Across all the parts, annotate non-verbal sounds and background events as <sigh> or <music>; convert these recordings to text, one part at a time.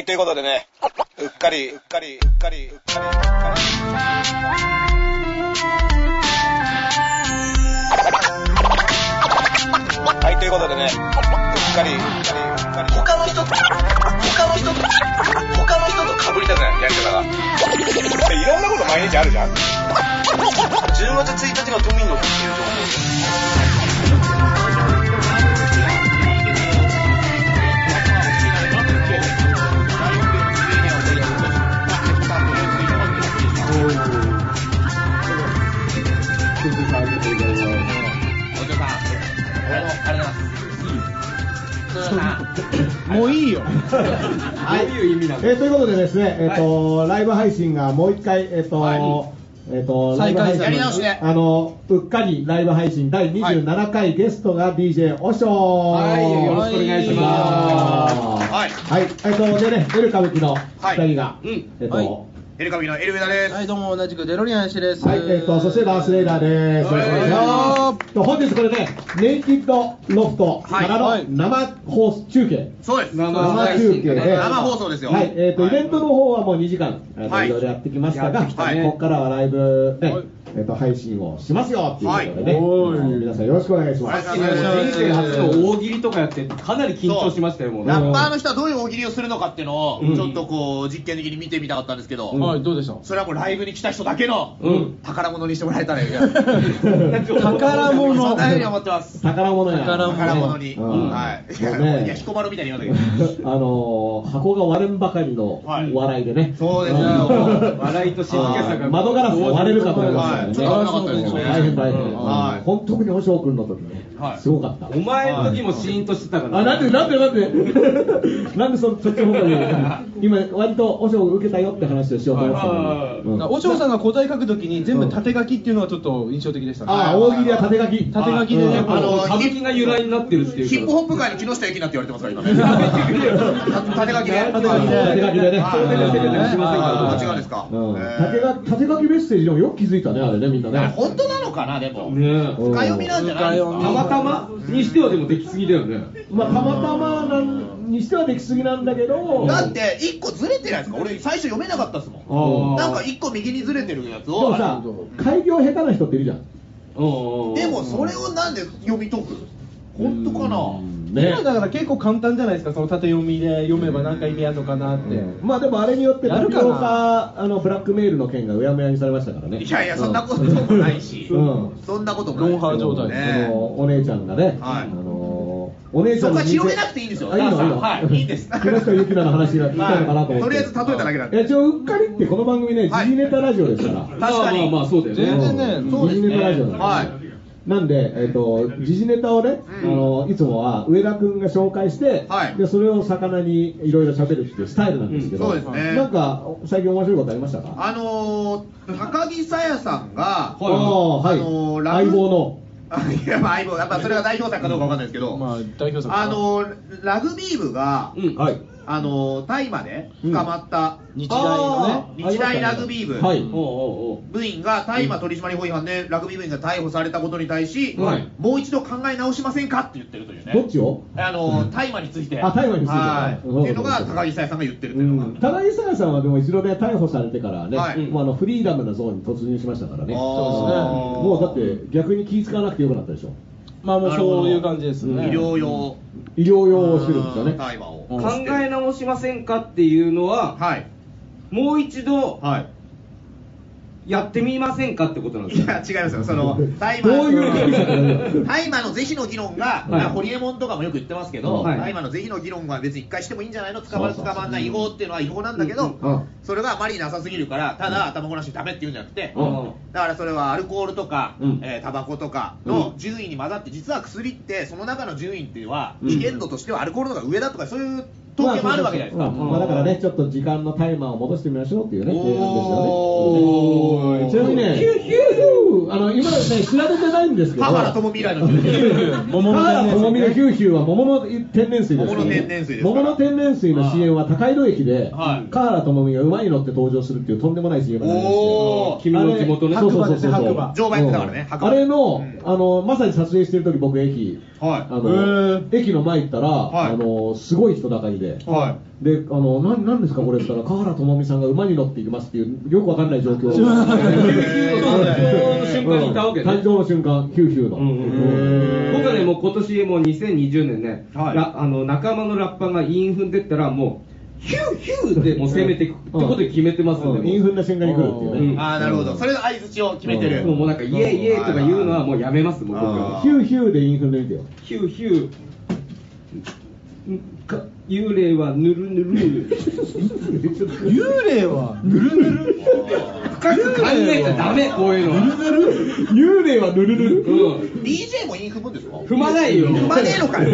はい、ということでね、うっかり、うっかり、うっかり、うっかり、うっかり。はい、ということでね、うっかり、うっかり、うっかり。他の人と、他の人と、他の人と被りたくない、やり方が。いろんなこと毎日あるじゃん。10月1日の都民の日っていう情報もういいよ。<laughs> はい、えーということでですね、えっ、と、ライブ配信がもう一回、えっ、と、えっ、と、ライブ配信、再開やり直しであの、うっかりライブ配信第27回、ゲストが DJ おしょー。はいよろしくお願いします。はい。はい、えっ、と、でね、エル歌舞伎の二人が、えっ、と、はいエルカビのエルウェダです。はい、どうも同じくデロリアン氏です。はい、えっ、と、そしてダースレイダーです。よろしくお願いします。と本日これね、ネイキッドロフトからはいの生放送中継。そうです。生中継で、生放送です。よ。はい、えっ、と、はい。イベントの方はもう2時間、はい。いろいろやってきましたが、ここからはライブね、はい。えっ、と、配信をしますよっていうことでね、はい。皆さんよろしくお願いします。人生初の大喜利とかやってかなり緊張しましたよもう。ねラッパーの人はどういう大喜利をするのかっていうのを、うん。ちょっとこう、実験的に見てみたかったんですけど、はい、どうでした？それはもうライブに来た人だけのうん宝物にしてもらえたらいいな。<laughs> 宝物そんなふうに思ってます。宝物や。宝物宝物に。うんはい。いや、彦摩呂みたいに言わないけど。<laughs> あのー箱が割れんばかりの笑いでね。そうですよん笑いと静けさが窓ガラスが割れるかと思いましたはい。ね。ちょっと危なかったですよね。大変大変。はい本当に星尾君の時ねは、いすごかった。お前の時もシーンとしてたからあ、なんで、なんで、なんで、<laughs> なんでそそっちの？方に、今、割と、お嬢受けたよって話をしようと思ってたのにうんお嬢さんが答え書くときに全部縦書きっていうのがちょっっと印象的でしたね。ああ、大喜利は縦書き。縦書きでねうんあの歌舞伎が由来になってるっていうヒップホップ界の木下ゆきなって言われてますから、今 <laughs> ね。縦書きで。縦書きで縦書きでねはい縦書きでねしませんかあーあ違うんですか。縦書き縦書きメッセージでもよく気づいたね、あれね、みんなね。本当なのかな、でも。深読みなんじゃないですか？たまたまにしてはでもできすぎだよねまあ、たまたまなんにしてはできすぎなんだけど、だって、一個ずれてるやつか？俺、最初読めなかったっすもん。なんか一個右にずれてるやつでを。もさ、開業下手な人っているじゃんでも、それをなんで読み解く？本当かな？ね。今だから結構簡単じゃないですか、その縦読みで読めば何か意味あるのかなって。まあでもあれによって、やるかな。タピオカあのブラックメールの件がうやむやにされましたからね。いやいや、そんなこともないし。うん。そんなこともない。ロンハー状態あね。のお姉ちゃんがね、はい。あのお姉ちゃんのそこは広げなくていいんですよ。あいいのいいの。はいいいんです。木下ゆきなの話が聞きたいのかなと思って。とりあえず例えただけなんで。いや、一応、うっかりってこの番組ね、はい。時事ネタラジオですから。確かに。まあまあまあそうだよね。全然ねうんそうですね。時事ネタラジオなんではいなんで、えっ、と、時事ネタをね、うん。あの、いつもは上田くんが紹介して、はい。で、それを魚にいろいろ喋るっていうスタイルなんですけど、うん。そうですね。なんか、最近面白いことありましたか？あのー、高木さやさんが、はい、あのー相棒の。<laughs> あいや、まあ、相棒、やっぱそれが代表作かどうかわかんないですけど、まあ、代表作あのー、ラグビー部が、うん。はい。あのー、大麻で捕まった、日大のね。日大ラグビー部はい。おうおうおう部員が大麻取締法違反でラグビー部員が逮捕されたことに対し、はいもう一度考え直しませんかって言ってるというね。どっちを？あのー、大麻について。あ大麻についてはい。うんっていうのが高木さやさんが言ってるってういうのが。ん、高木沙耶さんはでも一度ね逮捕されてからね、はいもうあのフリーダムなゾーンに突入しましたからね、あーもうだって逆に気使わなくてよくなったでしょ、まあもうそういう感じですね。医療用医療用をしてるんですよね。考え直しませんかっていうのははい。もう一度はい。やってみませんかってことなんですよ。いや、違いますよ。その、大麻。の是非の議論が、はい。ホリエモンとかもよく言ってますけど、はい。大麻の是非の議論は別に一回してもいいんじゃないの？捕まる捕まんない違法っていうのは違法なんだけど、うん。それがあまりなさすぎるから、ただ頭ごなしにダメって言うんじゃなくて、うん。だからそれはアルコールとか、うん。えータバコとかの順位に混ざって、実は薬ってその中の順位っていうのは、うん。危険度としてはアルコールの方が上だとか、そういう統計もあるわけじゃないですか。まあまあだからね、ちょっと時間のタイマーを戻してみましょうっていうね、提案でしたよね。ちなみにね、ヒューヒュー。あの、今ね、知られてないんですけど、田原智未来の順位。桃の田原智美のヒューヒューは桃の天然水です。桃の天然水ですから。桃の天然水の CM は高井戸駅で、はい。河原智美がう馬に乗って登場するっていうとんでもない CM がありまして君の地元ね。そうそうそうそう。白馬。乗馬やってたからねあれの,、うん。あのまさに撮影してる時僕駅。はい。あの駅の前行ったら、はい。あのすごい人だかりで、はであのなんなんですかこれって言ったら川原智美さんが馬に乗っていきますっていうよくわかんない状況誕生の瞬間にいたわけね誕生の瞬間ヒューヒューの、うんうんうん。僕はね、もう今年もう2020年ね、はい。ラあの仲間のラッパーがインフンでったら、もう、ヒューヒューでもう攻めていくってことで決めてますんで、うんインフンな瞬間に来るっていうね、うんああなるほど。それの相づちを決めてる。もうなんか、イエイイエイとか言うのはもうやめます、もう僕は。ヒューヒューでインフンで見てよ。ヒューヒュー、幽霊はぬるぬる。<laughs> 幽霊はぬるぬる深く考えちゃダメ、こういうのは。幽霊はぬるぬるうん。DJ もインフむんですか？踏まないよ。踏まねえのかよ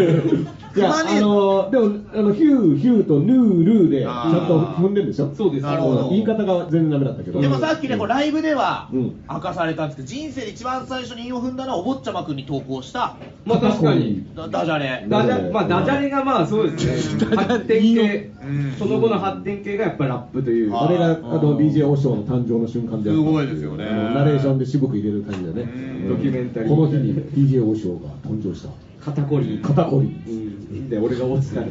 いや、あののでもあのヒューヒューとヌールーでちあゃーんと踏んでるんですよそうです。なるほど。言い方が全然ダメだったけど。でもさっきねこうライブではうん。明かされたんですけど人生で一番最初に韻を踏んだのはお坊ちゃまくんに投稿した。まあ確かに。ダダジャレ。ダジャまあダジャレがまあそうですね。発展系。うん、その後の発展系がやっぱラップという。あれがあの DJ オショーの誕生の瞬間ですごいですよね。ナレーションで渋く入れる感じでね。うん。ドキュメンタリー。この日に DJ オショーが誕生した肩こり。肩こり。うん。で、俺が落ちたら、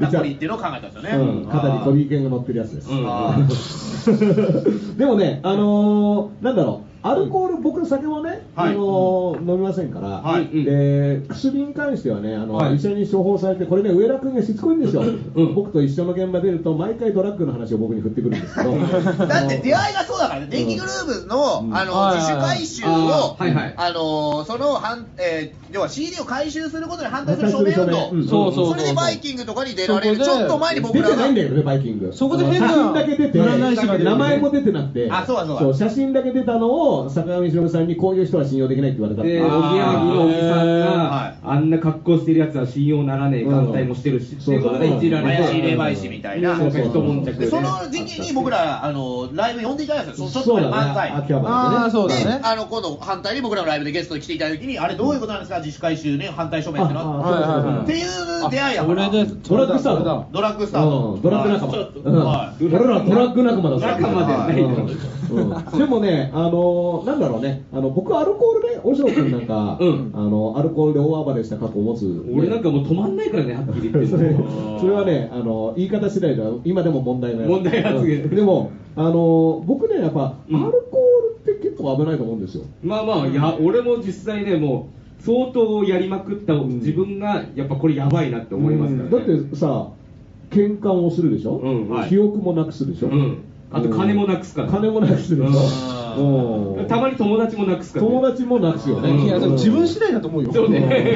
肩こりっていうのを考えたんですよね、うん、肩にコリー犬が乗ってるやつです、うん。あ <laughs> でもね、あのーなんだろう、アルコール、僕、酒もね、はい。あのー飲みませんから、はい。で薬に関してはね、あのはい。医者に処方されて、これね、上田君がしつこいんですよ、ん。僕と一緒の現場出ると、毎回ドラッグの話を僕に振ってくるんですけど、<laughs> だって出会いがそうだからね、電気グルーヴの,、うん。あのはい自主回収を、あーはいはい。あのその反、えー要は CD を回収することに反対する署名運動、うん。そうそうそうそれでバイキングとかに出られる、ちょっと前に僕出らが。てないんだよね、バイキング。そこで変な写真だけ出て、名前も出てなくて、あそうだそうだ。写真だけ出たのを坂上忍さんにこういう人は信用できないって言われたで、おぎやあはぎのおじさんはい。が、あんな格好してるやつは信用ならねえ、眼帯もしてるし、っていうことでいじられて、怪しい霊媒師みたいな、その時期に僕らあのライブ呼んでいただいたんですよ、ちょっと前に漫才。ああそうだでねあの今度反対に僕らのライブでゲストに来ていただいた時にあれどういうことなんですか？自主回収ね反対署名っての。はああそうそうそうはいはいはい。っていう出会いだから。それでドラッグスタートだ。ドラッグスター。ドラッグ仲間、俺らドラッグ仲間だ。ぞ仲間ではない。でもね、あのーなんだろうね、あの僕、アルコールね、おしょう君なんか、<laughs> うん。あのアルコールで大暴れした過去を持つ、俺なんかもう止まんないからね、はっきり言って。<laughs> それそれはね、あの言い方次第では今でも問題ない。問題発言。でも、あの僕ね、やっぱ、うん。アルコールって結構危ないと思うんですよ。まあまあ、いや、俺も実際ね、もう、相当やりまくった自分が、やっぱこれやばいなって思いますからね。だってさ、喧嘩をするでしょ、うんはい。記憶もなくすでしょ、うんあと金もなくすから。金もなくすでたまに友達もなくすから、ね。友達もなくすよね。いやでも自分次第だと思うよ。そうね。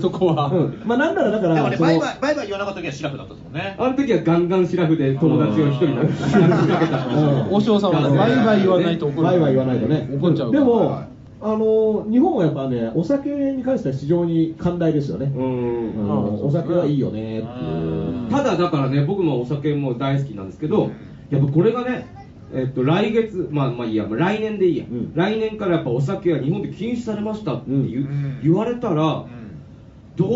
そこは、うん。まあなんならだから、でもねそのバイバイバイバイ言わなかった時はシラフだったですもんね。あの時はガンガンシラフで友達を一人なくしかけた。うん。お嬢様がバイバイ言わないと怒るバイバイ言わないとね。怒っちゃうでも、はいあの日本はやっぱね、お酒に関しては非常に寛大ですよね。お酒はいいよねっていう。ただだからね、僕もお酒も大好きなんですけど、やっぱこれがね、えっと、来月、まあまあいいや、まあ来年でいいや、うん。来年からやっぱお酒は日本で禁止されましたって言,、うん。言われたら、ど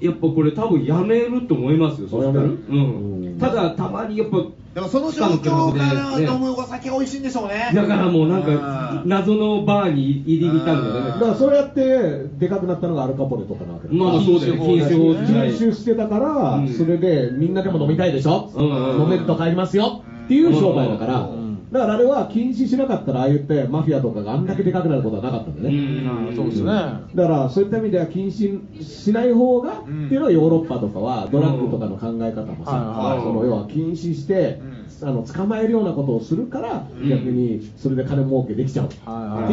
うやっぱこれ多分やめると思いますよ、そしたら。うん。うん。ただたまにやっぱ、でもその状況から飲むお酒美味しいんでしょうね。だからもうなんか、うん。謎のバーに入り浸るんだよねだか。らそうやってでかくなったのがアルカポネとかなわけまあまあそうだよね、禁酒。禁酒してたから、うん。それでみんなでも飲みたいでしょ、うん。うんうん飲めると帰りますよっていう商売だから、うん。だからあれは禁止しなかったらああ言ってマフィアとかがあんだけでかくなることはなかったんでね、うん。そうですね、だからそういった意味では禁止しない方が、うん。っていうのはヨーロッパとかはドラッグとかの考え方もさ、その要は禁止して、あの捕まえるようなことをするから、逆にそれで金儲けできちゃう、って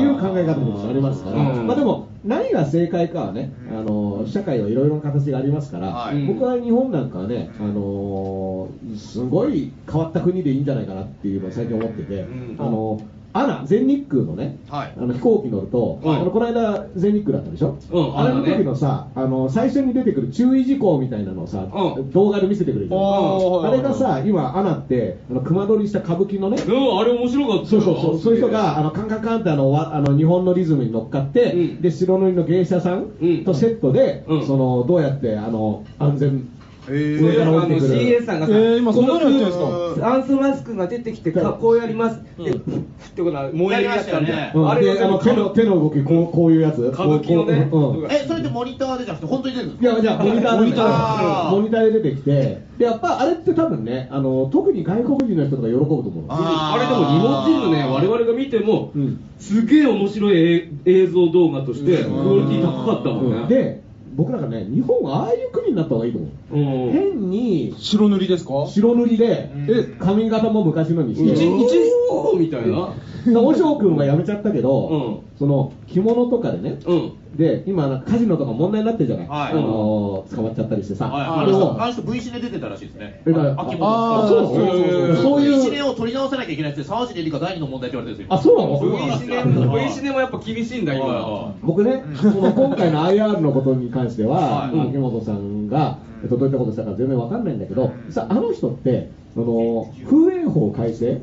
いう考え方もありますから、うん。まあ、でも何が正解かはね、あの社会はいろいろな形がありますから、はい。僕は日本なんかはね、あのすごい変わった国でいいんじゃないかなっていうのを最近思ってて、ん。あのアナ全日空のね、はい。あの飛行機乗ると、はいあのこの間全日空だったでしょ、うんあれの時のさ、あの最初に出てくる注意事項みたいなのをさ、うん。動画で見せてくれるじゃあれがさ、今、アナって、あの熊取りした歌舞伎のね、うん、あれ面白かった。そうそうそう、そういう人が、あの、カンカンカンってあの、わあの日本のリズムに乗っかって、うん。で、白塗りの芸者さんうん。とセットで、うん。その、どうやって、あの、安全へ上から降りてくる CA さんがさ、えー今そんなのやってるんですかこのアンスマスクが出てきて、かこうやります。で、ふってことは燃えるやつなんで、やうん。あれであの手の手の動きこうこういうやつ。歌舞伎のね。こうん。え、それってモニターでじゃなくて本当に出るんですいや、じゃあ、モニターモニター。モニターで出てきて、で、やっぱあれって多分ね、あの、特に外国人の人とか喜ぶと思う。あれでも日本人のね、我々が見ても、うん。すげえ面白い映映像動画として、クオリティ高かったもんね。うん。で、僕なんかね、日本はああいう国になった方がいいと思う。うん、変に白塗りですか？白塗りで、で髪型も昔のにして、一で一みたいな。おしょう君は辞めちゃったけど、うん。その着物とかでね、うん。で今カジノとか問題になってるじゃない、はい。あのー捕まっちゃったりしてさ、はい、あでもの人、あの人 V シネ出てたらしいですね。えだから秋あ元そうそうそうそう。そういう。V シネを取り直さなきゃいけないって、沢尻エリカ第二の問題って言われてるんですよ。あそうなの？V シネも、V シネもやっぱ厳しいんだ、今。僕ね、その今回の IR のことに関しては、はい。秋元さんが、えっとどういったことしたか全然わかんないんだけど、さあの人って、その風営法改正、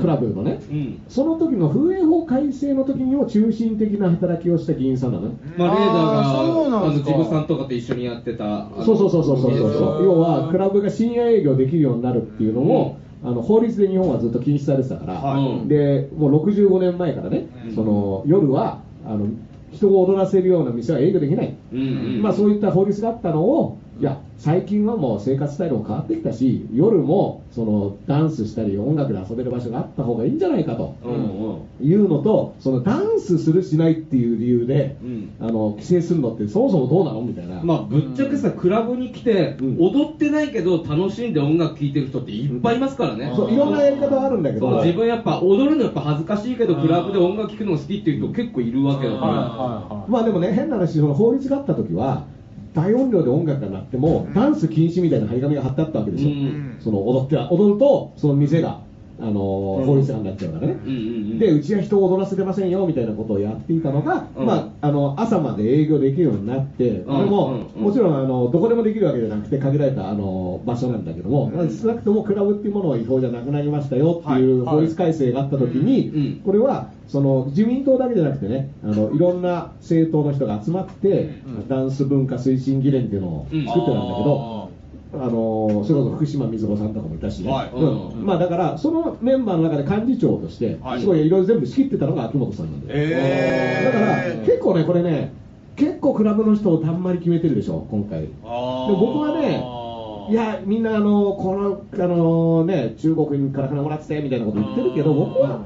クラブのね、うん。その時の風営法改正の時にも中心的な働きをした議員さんなのね。まあ、レーダーが、あーそうなんあの、ですかジブさんとかと一緒にやってた。そうそうそうそうそうそう、要はクラブが深夜営業できるようになるっていうのも、あの法律で日本はずっと禁止されてたから、はいでもう65年前からね、その夜はあの人を踊らせるような店は営業できない、うんうん。まあ、そういった法律があったのを、いや、最近はもう生活スタイルも変わってきたし、夜もそのダンスしたり、音楽で遊べる場所があった方がいいんじゃないかと。うんうん。いうのと、そのダンスするしないっていう理由で、うんあの規制するのってそもそもどうなのみたいな。まあ、ぶっちゃけさ、クラブに来て、うん踊ってないけど、楽しんで音楽聴いてる人っていっぱいいますからね。そういろんなやり方はあるんだけど、そう自分やっぱ踊るのやっぱ恥ずかしいけど、クラブで音楽聴くのが好きっていう人結構いるわけだから。まあでもね、変な話、その法律があった時は、大音量で音楽が鳴っても、ダンス禁止みたいな張り紙が貼ってあったわけですよ、うん。その踊っては踊ると、その店が、あのー法律違反になっちゃうからね。うんうんうん。で、うちは人を踊らせてませんよみたいなことをやっていたのが、うん。まあ、あの朝まで営業できるようになって、ん。これも、うんうん。もちろんあのどこでもできるわけじゃなくて、限られたあの場所なんだけども、まあ少なくともクラブっていうものは違法じゃなくなりましたよっていうはい。法律改正があったときに、うんこれはその自民党だけじゃなくてね、あのいろんな政党の人が集まって、ダンス文化推進議連っていうのを作ってたんだけど、あのそれこそ福島みずほさんとかもいたしね、はい。うん。まあ、だから、そのメンバーの中で幹事長として、はい。すごいいろいろ全部仕切ってたのが秋元さんなんだよ。えー。だから、結構ね、これね、結構クラブの人をたんまり決めてるでしょ、今回。で僕はね、いや、みんなあのこのあの、ね、中国から金もらっててみたいなこと言ってるけど、僕は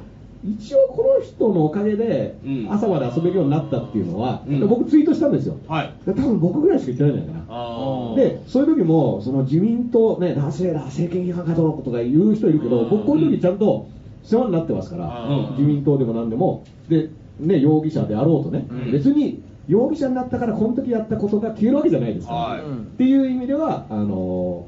一応この人のおかげでうん。朝まで遊べるようになったっていうのは、うん。で僕、ツイートしたんですよ。はい。で多分僕ぐらいしか言ってないんじゃないかな。で、そういう時も、その自民党、ね、男性だ、政権批判かどうのことか言う人いるけど、僕、こういう時ちゃんと世話になってますから、うん。自民党でもなんでも、で、ね、容疑者であろうとね、うん。別に容疑者になったから、この時やったことが消えるわけじゃないですか。ら、はい。っていう意味では、あの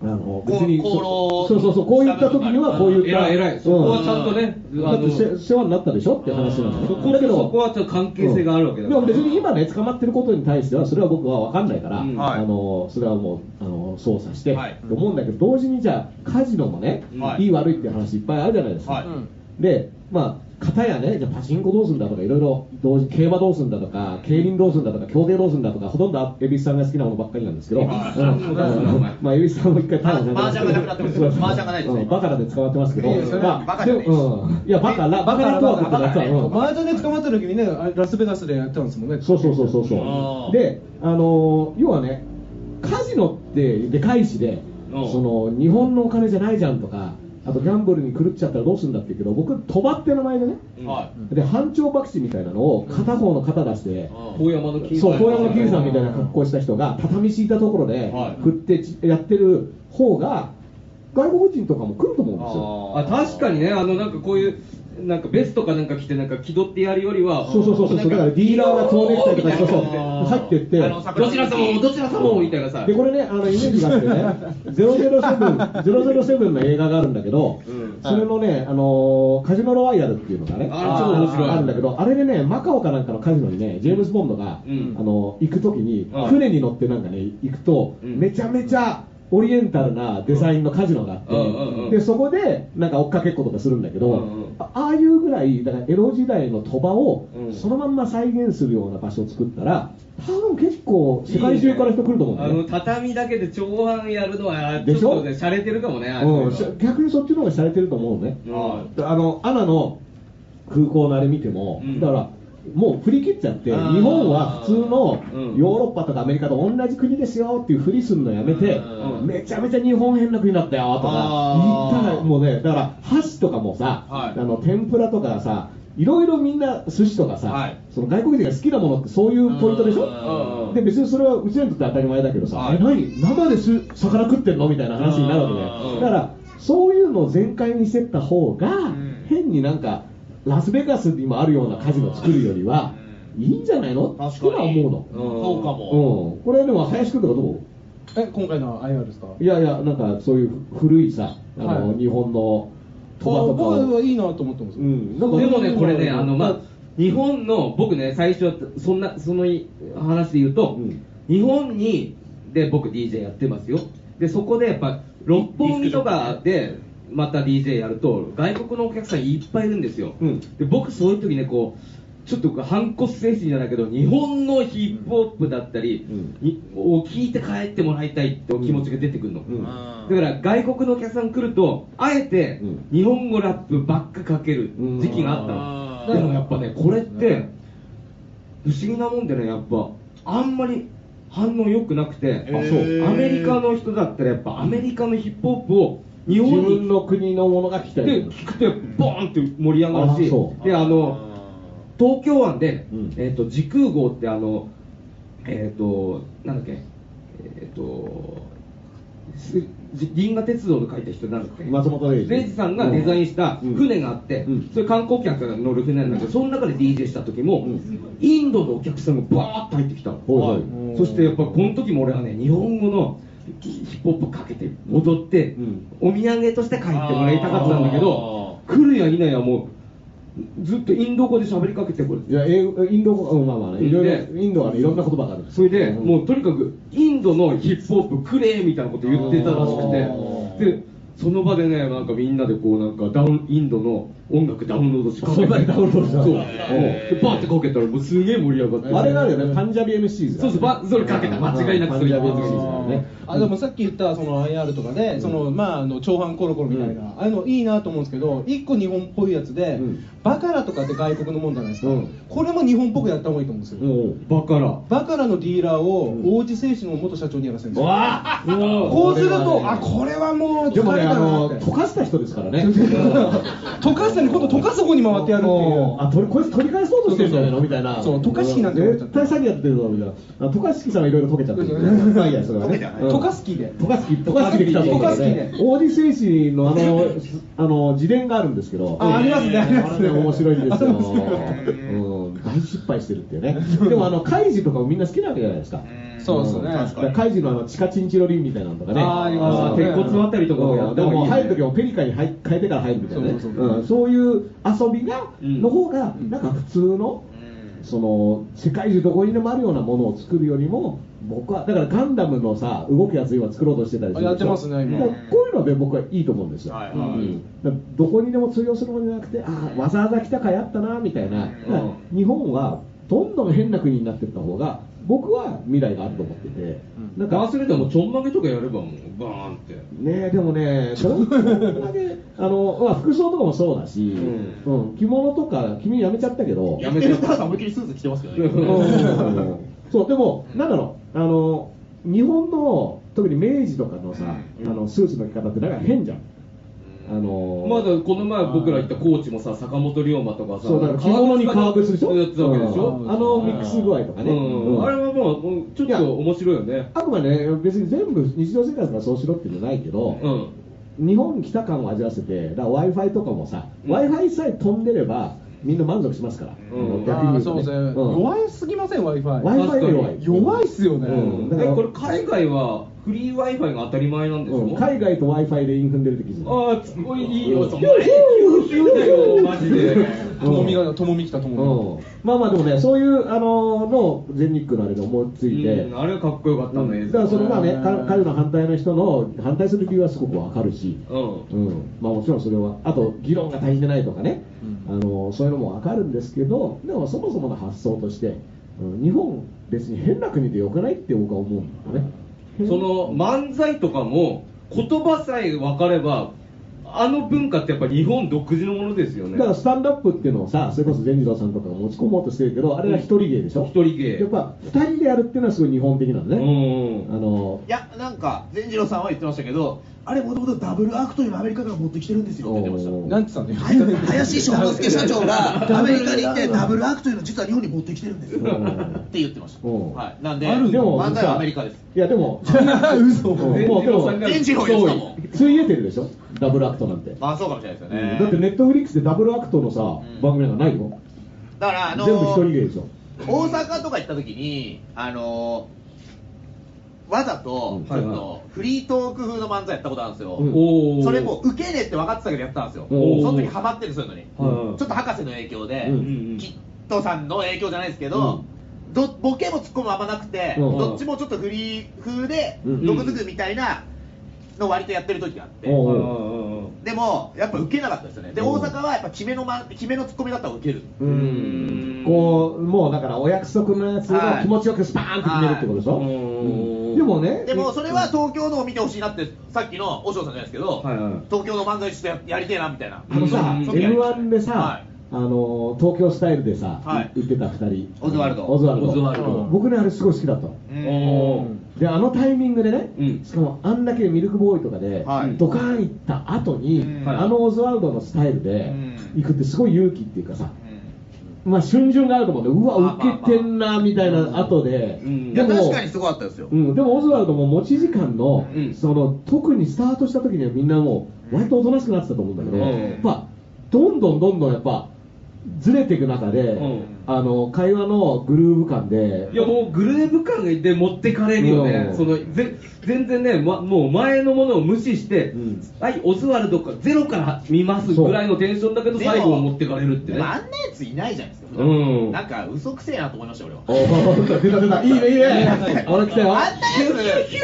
あの別にそうそうそう、こういった時にはこういった、偉い偉い。そこはちゃんとねだってせ世話になったでしょって話なんだそこだけどそこはちょっと関係性があるわけだからでも別に今ね、捕まってることに対しては、それは僕は分かんないから、あのそれはもうあの捜査して、はい。と思うんだけど、同時にじゃあ、カジノもね、はい。いい悪いっていう話いっぱいあるじゃないですか。はい。で、まあ、片やね、じゃあパチンコどうすんだとか、いろいろ同時、競馬どうすんだとか、競輪どうすんだとか、競艇どうすんだとか、ほとんど恵比寿さんが好きなものばっかりなんですけど、うんはいうん。まあ、恵比寿さんも一回逮捕されてマージャンがなくなってます。そうそうマージャンがないですうんバカラで捕まってますけど、まあでいや、バカラ、バカラとは僕はさ、うん。マージャンで捕まった時にね、ラスベガスでやったんですもんね。そうそうそうそうであのー要はねカジノってでかいしでうん。その日本のお金じゃないじゃんとかあとギャンブルに狂っちゃったらどうするんだって言うけど僕賭場って名前でねはで班長博士みたいなのを片方の肩出して、遠山の金そう遠山の金さんみたいな格好した人が畳敷いたところではい。振ってちやってる方が外国人とかも来ると思うんですよ。あ確かにね。あのなんかこういうなんかベストかなんか着てなんか気取ってやるよりはそうそうそうそうだからディーラーが蝶ネクタイとかそうそう。入ってって。どちら様もどちら様もみたいなさ。でこれね、あのイメージがあってね、007 007の映画があるんだけど、うん。それのね、あのーカジノロワイヤルっていうのがね、あるんだけど、あれでね、マカオかなんかのカジノにね、ジェームズ・ボンドが、うん。あの行くときにうん、船に乗ってなんかね、行くと、うん。めちゃめちゃ、オリエンタルなデザインのカジノがあって、うんうんうん。でそこでなんか追っかけっことかするんだけど、うんうんあああいうぐらいだから江戸時代の鳥羽をうん。そのまんま再現するような場所を作ったら多分結構世界中から人来ると思うんだあのよね。畳だけで長半やるのはちでしょ？ょっとね洒落てるかもねあうん、逆にそっちの方が洒落てると思うのね、のあのアナの空港のあれ見ても、うん。だからもう振り切っちゃって、日本は普通のうん。ヨーロッパとかアメリカと同じ国ですよっていうふりするのやめて、うん。めちゃめちゃ日本変な国だったよとか言ったら、もうね、だから箸とかもさ、はい。あの天ぷらとかさ、いろいろみんな寿司とかさ、はい。その外国人が好きなものってそういうポイントでしうん。ょ、で別にそれはうちらにとって当たり前だけどさ、はい。え何、生です魚食ってんの？みたいな話になるわけだようん。だからそういうのを全開にしてった方が、ん。変になんかラスベガスにもあるようなカジノ作るよりは、いいんじゃないの？確かに。ってのは思うの。そうかも。うん、これでも林くんとかどう？え今回の IR ですか？いやいやなんかそういう古いさあの、はい。日本の鳥羽とか。僕をはいいなと思ってます、うん。なんかでもね、これね、あの、まあ、日本の、僕ね、最初、そんな、その話で言うと、うん。日本に、で、僕 DJ やってますよ。で、そこでやっぱ、六本木とかで、また DJ やると、外国のお客さんいっぱいいるんですよ。うん。で、僕そういう時ね、こう、ちょっと反骨精神じゃないけど、日本のヒップホップだったり、うん。にを聞いて帰ってもらいたいってお気持ちが出てくるの。うん。だから外国のお客さん来ると、あえてうん。日本語ラップばっかかける時期があったの。でもやっぱね、これって、不思議なもんでね、やっぱ、あんまり反応良くなくて、あそう。アメリカの人だったらやっぱアメリカのヒップホップを日本に自分の国のものが来たりで聞くとボーンって盛り上がるしであの東京湾で、うん。えー、と時空号ってあのえっ、となんだっけえっ、とすじ銀河鉄道の書いた人なんだっけ？松本零士。レイジさんがデザインしたうん。船があって、うん。それ観光客が乗る船なんだけど、その中で DJ した時も、うん。インドのお客さんがバーッと入ってきたの、はいはい。そしてやっぱこの時も俺はね日本語のヒップホップかけて踊って、うん。お土産として帰ってもらいたかったんだけど来るや否やもうずっとインド語で喋りかけてこれ。いや英語インド語うんまあまあね。いろいろでインドはねいろんな言葉があるそれで、うん。もうとにかくインドのヒップホップくれみたいなこと言ってたらしくて。でその場でねなんかみんなでこうなんかダウンインドの音楽ダウンロードしてその場でダウンロードしたそバーってかけたらもうすげえ盛り上がって。あれがあるよねパンジャビ MC ズそうそうばそれかけた間違いなくそれパンジャビ MC ズだねあでもさっき言ったその IR とかで、そのまああの長半コロコロみたいな、うん。ああいうのいいなと思うんですけど一個日本っぽいやつで、うん。バカラとかって外国のもんじゃないですか、うん。これも日本っぽくやった方がいいと思うんですよ、うんバカラ。バカラのディーラーをうん。王子製紙の元社長にやらせるんですよ、わ <laughs> こうすると、これはね。あこれはもうでもね溶かした人ですからね。<laughs> <laughs> 溶かすのに今度溶かす方に回ってやるっていう。あとこいつ取り返そうとしてるんじゃないの？みたいな。そう渡嘉敷なんて絶対詐欺やってるぞみたいな。あ渡嘉敷さんはいろいろ溶けちゃってる。まあいいやそれはね。溶けてはないうん。溶かす気で。渡嘉敷渡嘉敷で来たと思う渡嘉敷で。王子製紙のあのあの自伝があるんですけど。あありますねありますね。面白いんですよ。大失敗してるっていうね。でもあのカイジとかもみんな好きなわけじゃないですかそうですね。んだからカイジのあの地下チンチロリンみたいなのとかね。あーありますね。鉄骨あたりとかもやっでも入る時もペリカに入変えてから入るみたいなね。そういう遊びがうん。の方がなんか普通のその世界中どこにでもあるようなものを作るよりも僕はだからガンダムのさ動くやつ今作ろうとしてたりするやってますね今。こういうので僕はいいと思うんですよ、はいはい。うん。どこにでも通用するものじゃなくてああわざわざ来たかやったなみたいな、日本はどんどん変な国になっていった方が僕は未来があると思ってて、なんかガースレでもちょんまげとかやればもうバーンって。ねえでもね、それこんだけ <laughs> あの、まあ、服装とかもそうだし、ううん着物とか君やめちゃったけど、やめてた。思いっきりスーツ着てますけどね。うん。そうでも、なんだろう。あの、日本の特に明治とかのさ、あのスーツの着方ってなんか変じゃん。あのまだこの前僕ら行った高知もさ坂本龍馬とかさそうだから着物に革靴でしょやってたわけでしょ、うん。あのミックス具合とかね、うん。うん。あれはもうちょっと面白いよね。あくまでね別に全部日常生活がそうしろっていうのはないけど、うん。日本に来た感を味わわせて、だ w i f i とかもさ、うん。w i f i さえ飛んでれば、みんな満足しますから、うん。逆に言うとそうですね、うん。弱すぎません w i f i w i f i が弱い。弱いっすよね、うん。だからえこれ海外はフリー Wi-Fi が当たり前なんでしょ、うん海外と w i f i でインフンでるって気づいたああ、すごいいいよ、お前、優秀だよ、マジで。ともみが、ともみ来たとうもんまあまあでもね、そういうあのの全日空のあれで思いついて、うんあれはかっこよかったね。だからそのまあね、か彼の反対の人の反対する理由はすごくわかるし、うん。うんまあ、もちろんそれは、あと議論が足りてないとかね、あのそういうのもわかるんですけど、でもそもそもの発想として、うん日本、別に変な国でよくないって僕は思うんだよね。その漫才とかも言葉さえ分かればあの文化ってやっぱ日本独自のものですよね。だからスタンドアップっていうのをさ、それこそ善次郎さんとかが持ち込もうとしてるけど、あれは一人芸でしょ、一人芸。やっぱ二人でやるっていうのはすごい日本的なのうね。ん。あのいや、なんか、善次郎さんは言ってましたけど、あれもともとダブルアクトにアメリカから持ってきてるんですよって言ってました。なんて言ったんだよ。林翔之介社長がアメリカに行ってダブルアクトいうの実は日本に持ってきてるんですようんって言ってました。うんはい。なんで、でも漫才はアメリカです。いやでも、嘘うんもうでも、善次郎言っもん。ついえてるでしょ、ダブルアクトなんて。まあそうかもしれないですよね。だってネットフリックスでダブルアクトのさ、ん番組なんかないよ。だから、あの全部一人芸でしょ。大阪とか行った時に、あのわざとちょっとフリートーク風の漫才やったことあるんですよ。それもう受けねえって分かってたけどやったんですよ。その時ハマってるそういうのに。はい。ちょっと博士の影響で、うん。キッドさんの影響じゃないですけど、どボケもツッコミもあんまなくて、うん。どっちもちょっとフリー風で、うん。毒づくみたいなの割とやってる時があって、でもやっぱ受けなかったですよね。で、うん。大阪はやっぱ決めのま決めのツッコミだったら受ける。うん。こう、もうだからお約束のやつを気持ちよくスパーンと決めるってことでしょ、はいうんでもね、でもそれは東京のを見てほしいなって、さっきの和尚さんじゃないですけど、はいはい。東京の漫才師とややりてえなみたいな。あのさ、うん。その時やりました M1 でさ、はい。あの東京スタイルでさ、はい。売ってた二人、オズワルド。オズワルド。オズワルド。うん。僕ね、あれすごい好きだったの。うん。おーで、あのタイミングでね、うん。しかもあんだけミルクボーイとかで、はい。ドカーン行った後に、うん。あのオズワルドのスタイルでうん。行くってすごい勇気っていうかさ、うんまあ瞬瞬があると思うんで、うわ、受けてんなみたいな後で、でも確かにすごかったですよ。うん、でもオズワルドも持ち時間の、うん。その特にスタートした時にはみんなもう割とおとなしくなってたと思うんだけど、うん。やっぱどんどんどんどんやっぱずれていく中で、うんあの会話のグルーヴ感で。いやもうグルーヴ感で持ってかれるよね、うん。そのぜ全然ね、ま、もう前のものを無視して、うん。はい、オズワルドかゼロから見ますぐらいのテンションだけど、最後を持ってかれるってね。あんなやついないじゃないですか。うん。なんか嘘くせえなと思いましたよおー出た出たいいね。いいね俺来たよ。俺は。あんなやつ。牙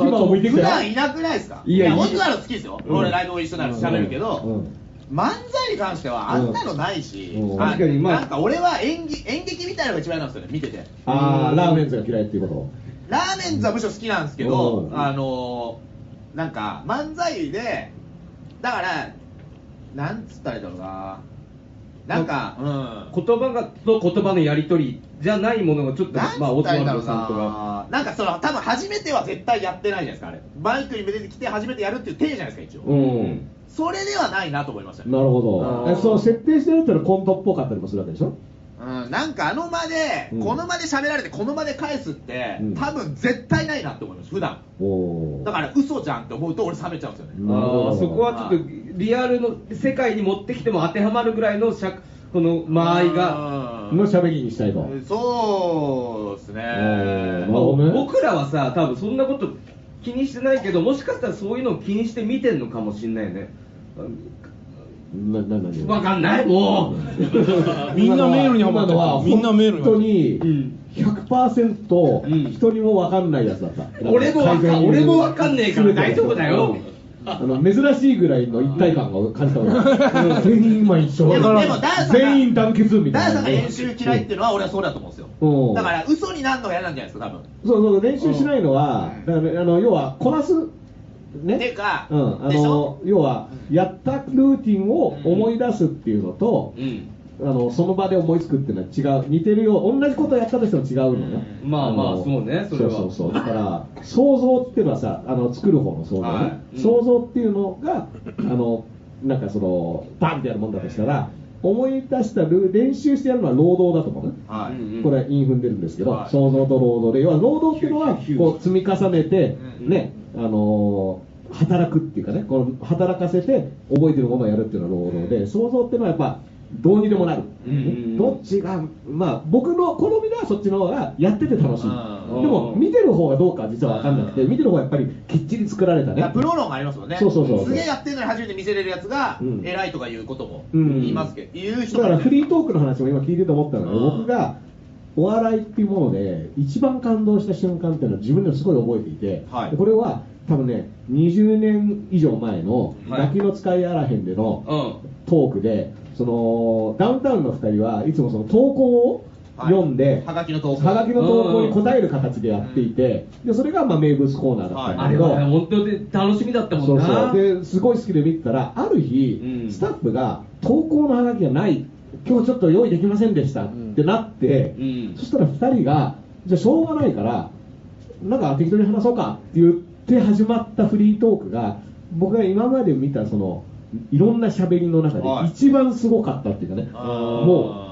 を向いてき普たよ段いなくないですかいやいいオズワルド好きですよ、うん俺ライブも一緒なら喋るけど、うん漫才に関してはあんなのないし、うん。あ確かにまあ。なんか俺は演技演劇みたいなのが一番なんですよね見てて。あーラーメンズが嫌いっていうこラーメンズはむしろ好きなんですけど、うん。あのーなんか漫才でだからなんつったらいいだろうななんかうん。言葉がと言葉のやり取りじゃないものがちょっと、なんつまあ、オズさんとか。ななんかその多分初めては絶対やってないじゃないですかあれ。バイクに出てきて初めてやるっていう体じゃないですか一応、とうん。それではないなと思いましたねなるほど。その設定してるってのはコントっぽかったりもするわけでしょ？うん、なんかあの場で、うん。この場で喋られてこの場で返すって、うん。多分絶対ないなって思います普段。だから嘘じゃんって思うと俺冷めちゃうんですよね、あーそこはちょっとリアルの世界に持ってきても当てはまるぐらいのしゃこの間合いが、うんの喋りにしたいと。そうですね。うん。なるまあ僕らはさ多分そんなこと気にしてないけどもしかしたらそういうのを気にして見てんのかもしんないよね。なな何わかんない。もう。<laughs> みんなメールにハマってる今のはみんなメールに本当うに100%うん。人にも分かんないやつだった、俺もわかん俺もわかんねえから大丈夫だよ。うんあの珍しいぐらいの一体感が感じた俺全員今一緒でもでもダーさんが全員団結みダーたいな。さんが練習嫌いっていうのは俺はそうだと思うんですよ、うんだから嘘になるのが嫌なんじゃないですか多分。そうそう練習しないのは、だからあの要はこなすね。ていうかうん、あでしのょ？要はやったルーティンを思い出すっていうのと、うんあのその場で思いつくっていうのは違う。似てるよ。同じことをやったとしても違うのよ、まあまあのそうねそれは。そうそうそう。だから想像っていうのはさあの作る方の想像ね、はい。うん。想像っていうのがあのなんかそのバンってやるもんだとしたら思い出したル練習してやるのは労働だと思うね。はい、うんうん。これは韻踏んでるんですけど、はい。想像と労働で要は労働っていうのはこう積み重ねて、うんねあのー働くっていうかねこの働かせて覚えてるものをやるっていうのは労働で想像っていうのはやっぱどうにでもなる、ん。どっちがまあ僕の好みではそっちの方がやってて楽しい、うんでも見てる方がどうかは実は分かんなくて見てる方はやっぱりきっちり作られたね。プロ論がありますもんね。そうそうそうすげえやってんのに初めて見せれるやつがうん。偉いとかいうこともうん。言いますけど、言う人だからフリーートークの話も今聞いてて思ったのが、うん。僕がお笑いっていうもので一番感動した瞬間っていうのは自分でもすごい覚えていて、はい。でこれは多分ね20年以上前の「はい。ガキの使いあらへん」でのうん。トークでそのダウンタウンの2人はいつもその投稿を読んで、はがきの投稿。はがきの投稿に答える形でやっていて、でそれがまあ名物コーナーだったんだけど、は本当に楽しみだったもんな。そうそうですごい好きで見てたらある日、うん。スタッフが投稿のハガキがない。今日ちょっと用意できませんでした。ってなって、うん。そしたら2人がじゃあしょうがないからなんか適当に話そうかって言って始まったフリートークが僕が今まで見たそのいろんな喋りの中ではい。一番すごかったっていうかね、も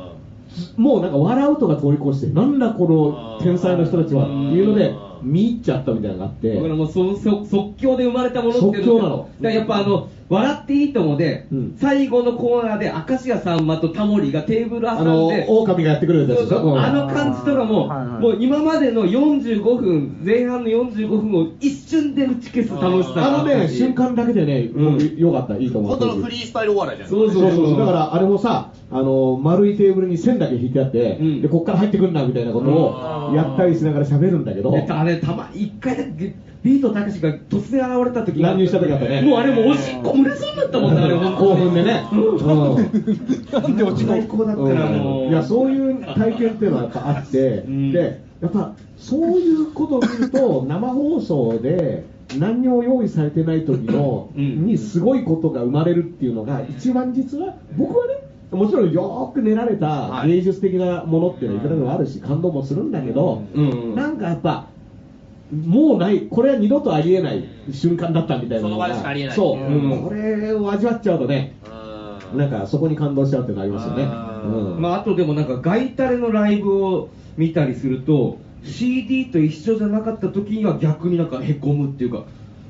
うもうなんか笑うとか通り越してなんだこの天才の人たちはっていうので見入っちゃったみたいなのがあって。だからもうそそ即興で生まれたものっていう即興なの。だからやっぱあの「笑っていいともで」うん。最後のコーナーで明石家さんまとタモリがテーブル挟あのんで狼がやってくるやつでしょ？うん。あの感じとかも、もう今までの45分、前半の45分を一瞬で打ち消す楽しさがあのね、瞬間だけでね、うん。僕よかった、いいと思う。本当のフリースタイルお笑いじゃないそうそう。そうそう。だから、あれもさ、あの、丸いテーブルに線だけ引いてあって、うん。で、こっから入ってくんな、みたいなことをやったりしながら喋るんだけど、であれたま一回だけビートたけしが突然現れた時が乱入した時あったね。もうあれもうおしっこ漏れそうになったもんね興奮でね。なんで落ち込む？最高だったな。もういや、そういう体験っていうのはやっぱあって、ん。で、やっぱ、そういうことを見ると、生放送で、何にも用意されてない時の、うん。にすごいことが生まれるっていうのが、一番実は、僕はね、もちろんよーく練られた芸術的なものっていうのはいくらでもあるし、感動もするんだけど、うん。なんかやっぱ、もうない、これは二度とありえない瞬間だったみたいなのその場でしかありえない。そう、うん。これを味わっちゃうとね、うん。なんかそこに感動しちゃうっていうのありますよね。うん。まあ、あとでもなんかガイタレのライブを見たりすると CD と一緒じゃなかった時には逆になんかへこむっていうか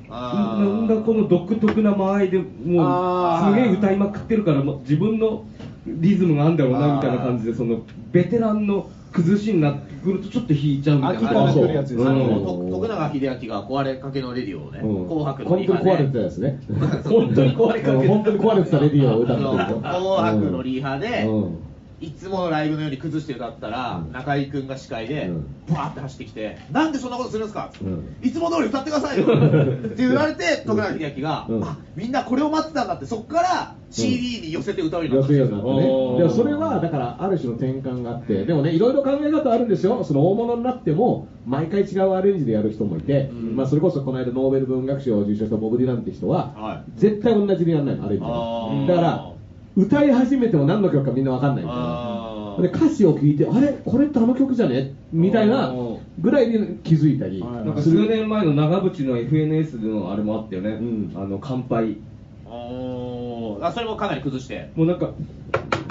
なんだこの独特な間合いでもうすげえ歌いまくってるからもう自分のリズムがあるんだろうなみたいな感じでそのベテランの崩しになってくるとちょっと引いちゃうみたいな。飽きから来るやつで徳徳永英明が壊れかけのレディオをね、うん。紅白の本当に壊れてたで。やつね。本当に壊れかけて本当に壊れてたレディオを歌ってるよ。紅白のリハで、うんいつものライブのように崩して歌ったら、うん。中居君が司会で、うん。バーって走ってきて、なんでそんなことするんですか、うん。いつも通り歌ってくださいよ。<laughs> って言われて、徳永英明が、うん。あみんなこれを待ってたんだって、そこから CD に寄せて歌うようになった寄せようになってね。それはだからある種の転換があってでもねいろいろ考え方あるんですよ。その大物になっても毎回違うアレンジでやる人もいて、うん。まあ、それこそこの間ノーベル文学賞を受賞したボブ・ディランって人は、は絶対同じでやらないのアレンジだから歌い始めても何の曲かみんな分かんないみたいな。で歌詞を聞いてあれ？これってあの曲じゃね？みたいなぐらいで気づいたり。なんか数年前の長渕の FNS でのあれもあったよね、ん。あの乾杯。おー。あそれもかなり崩して、もうなんか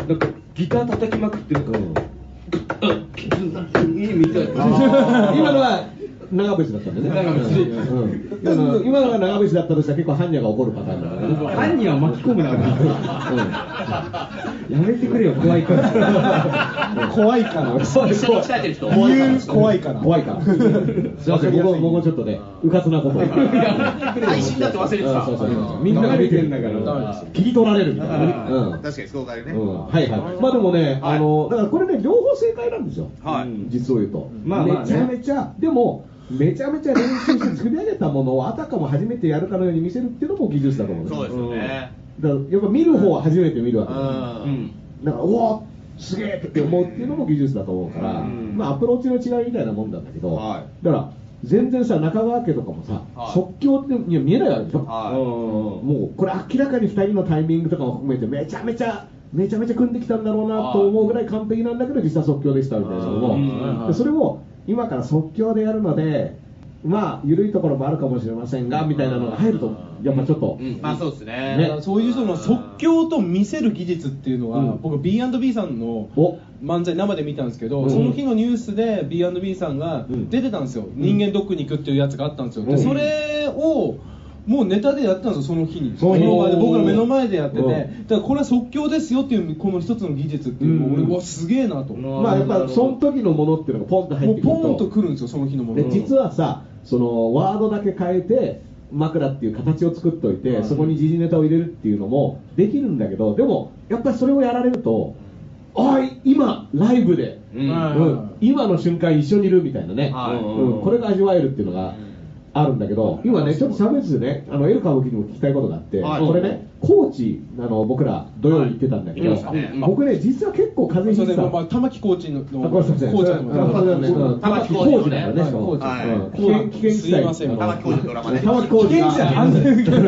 なんかギター叩きまくってるから、うん。<laughs> みたいな。<laughs> 今のは長渕だったんでね。長渕うん今のが長渕だったとしたら結構般若が怒るパターンだからね。犯人は巻き込むな、やめてくれよ、怖いから。怖いから。一緒に鍛えてる人、理由怖いから。怖いから。すいません、僕も僕もちょっとね、うかつなことを。配信だって忘れてたそうそうそうみんなが見てるんだから、切り取られるみたいなね。うん確かにそうかね、うんはいはい。まあでもね、あの、だからこれね、両方正解なんですよ。はい実を言うと。まあめちゃめちゃ、でも、めちゃめちゃ練習して作り上げたものをあたかも初めてやるかのように見せるっていうのも技術だと思うんですよ。そうですよね、だからやっぱ見る方は初めて見るわけです。ようん。だから、おおすげえって思うっていうのも技術だと思うから、うん。まあ、アプローチの違いみたいなもんなんだけど、はい。だから、全然さ、中川家とかもさ、はい。即興ってには見えないわけでしょ、はもうこれ、明らかに2人のタイミングとかも含めて、めちゃめちゃ、めちゃめちゃ組んできたんだろうなと思うぐらい完璧なんだけど、実は即興でしたみたいなのも、でそれを今から即興でやるので、まあ、緩いところもあるかもしれませんが、みたいなのが入ると、やっぱちょっと、い、まあそうですね。ね。そういうその即興と見せる技術っていうのは、うん。僕 B&B さんのお。漫才生で見たんですけど、うん。その日のニュースで B&B さんがうん。出てたんですよ、人間ドックに行くっていうやつがあったんですよ、でうん。それをもうネタでやったんですよその日に。その日。目の前で。僕ら目の前でやってて、うんだからこれは即興ですよっていうこの一つの技術っていうのを俺うん。うわすげえなと、もまあやっぱその時のものっていうのがポンと入ってうくると。ポンとくるんですよその日のもの。で実はさそのワードだけ変えて枕っていう形を作っといて、そこに時事ネタを入れるっていうのもできるんだけどでもやっぱりそれをやられるとああ今ライブで、うん。うん。今の瞬間一緒にいるみたいなね、これが味わえるっていうのがあるんだけど、今ねちょっと喋っててねあのエル歌舞伎にも聞きたいことがあって、はい。これね高知あの僕ら土曜日行ってたんだけど、僕ね実は結構風邪ひいてた。玉木コーチのコーチ玉木浩二だからね、玉木浩二のドラマね。玉木浩二危険地帯安全危険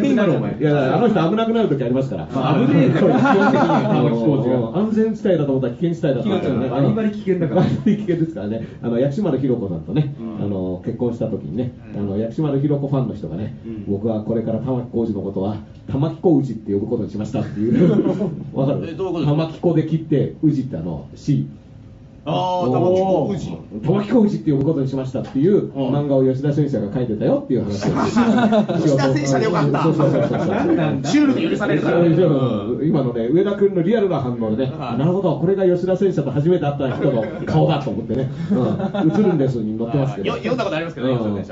になるお前。いやあの人危なくなる時ありますから。危ねえから。基本的に玉木浩二が。あの安全地帯だと思ったら危険地帯だったんだよねバリバリ危険だからバリバリ危険ですから。ねあの薬師丸ひろ子さんとねあの結婚した時にねあの薬師丸ひろ子ファンの人がね僕はこれから玉木浩二のことは玉木浩二って呼ぶことにしましたっていうわかる？えどういうこと？玉木浩で切って宇治ってあの C ああ玉木浩二玉木浩二って呼ぶことにしましたっていう漫画を吉田先生が書いてたよっていう話を。<laughs> 吉田先生でよかった。そうそうそうそうシュールに許されるから。今のね上田君のリアルな反応でね、なるほど。これが吉田選手と初めて会った人の顔だと思ってね「うん、映るんです」に載ってますけど。よ読んだことありますけど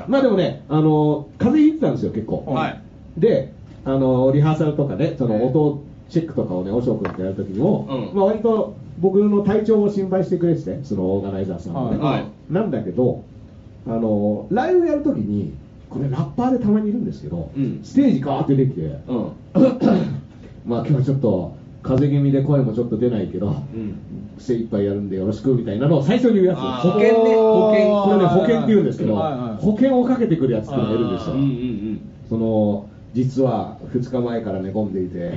まあでもねあの風邪ひいてたんですよ結構、はい。であのリハーサルとかねその音チェックとかをねおしょう君とやるときにも、うん。まあ割と僕の体調を心配してくれててそのオーガナイザーさんがね、はい。はい。なんだけどあのライブやるときにこれラッパーでたまにいるんですけど、うん。ステージガーって出てきて、うん。<coughs> まあ今日はちょっと風邪気味で声もちょっと出ないけど、ん。精一杯やるんでよろしくみたいなのを最初に言うやつ。保険ね。保険。これね保険って言うんですけど、はいはい。保険をかけてくるやつっていうのがいるんですよ、うんうんその実は2日前から寝込んでいて、はあ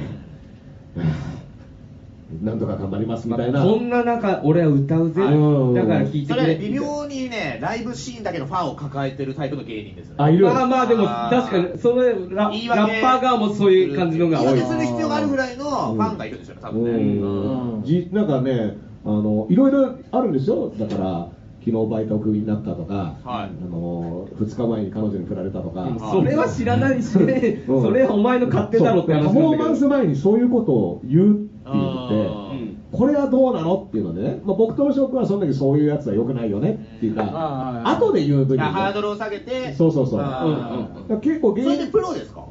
なんとか頑張りますみたいな、こんな中俺は歌うぜ。うんだから聞いてそれ。くれ微妙にねライブシーンだけのファンを抱えてるタイプの芸人ですよね。あいる。まあまあでも確かにそれララッ訳パー側もそういう感じのが多い。言い訳する必要があるぐらいのファンがいるんですよね多分ね。うん。うんじなんかねあのいろいろあるんですよだから昨日バイトクビになったとか、はい。あの2日前に彼女に振られたとか、それは知らないしね。うん。それはお前の勝手だろって話パフォーマンス前にそういうことを言うって言ってこれはどうなのっていうのでね、まあ、僕との職はその時そういうやつは良くないよねっていうか後で言う分に。はハードルを下げて。そうそうそう、うんうん結構芸それでプロですか？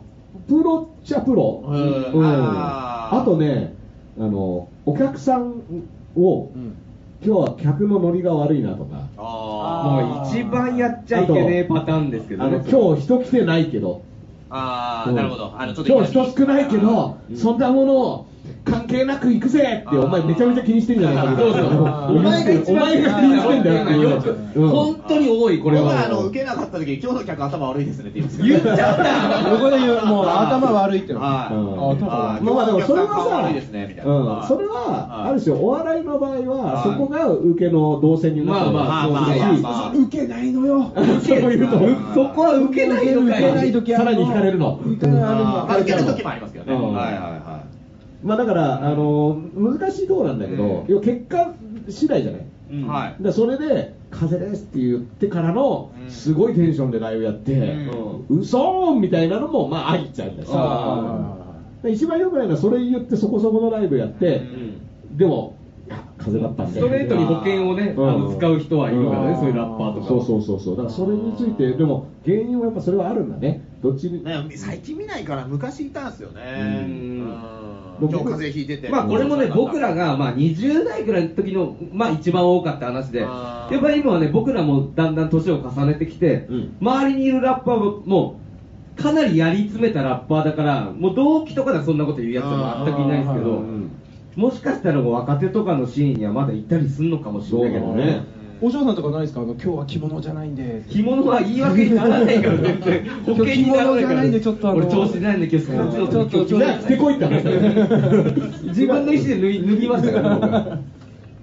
プロっちゃプロ、うんうん。あとねあのお客さんを、今日は客のノリが悪いなとか。あもう一番やっちゃいけねえパターンですけどあのね今日人来てないけど。うん。あーなるほど。あのちょっと今日人少ないけど、そんなもの関係なく行くぜってお前めちゃめちゃ気にしてんじゃないかみたいうそう。お前が一番気にしてんだよよくうん。本当に多いこれは。僕はあの受けなかった時今日の客頭悪いですねって言うんです言っちゃった横で言うもう頭悪いっての。はい。うん。あまあまあでもそれはさ、ですねみたいな。うん、それははい。ある種お笑いの場合ははい。そこが受けの動線になってるまあまあまあまあ。だしまあ受けないのよ。そういうとそこは受けないのか受けないよ時さらに惹かれるの。受けないある時もありますけどね。うん。はいはいはまあだからあの難しいところなんだけど、うん。要は結果次第じゃない？いはい。だそれで「風邪です」って言ってからのうん。すごいテンションでライブやって「うそーん!」みたいなのもまあありっちゃうんだしあで一番よくないのはそれ言ってそこそこのライブやって、でもいや風邪だったんで。ストレートに保険をねあの使う人はいるからねそういうラッパーとかそうそうそうそう。だからそれについてでも芸人はやっぱそれはあるんだね。どっちに、ね最近見ないから昔いたんですよね。うんうん今日風邪ひいてて。まあこれもね僕らがまあ20代ぐらいの時のまあ一番多かった話で。やっぱり今はね僕らもだんだん年を重ねてきてうん。周りにいるラッパーもかなりやり詰めたラッパーだからもう同期とかではそんなこと言うやつは全くいないんですけどうんもしかしたらもう若手とかのシーンにはまだ行ったりするのかもしれないけどねお嬢さんとかないですか？あの今日は着物じゃないんで。着物は言い訳にならないから全然 <laughs> 保険にならないから着物じゃないんでちょっとあの俺調子ないんで今日スカートちょっと今日じゃあ着てこいって話自分の意思で脱ぎ脱ぎましたから。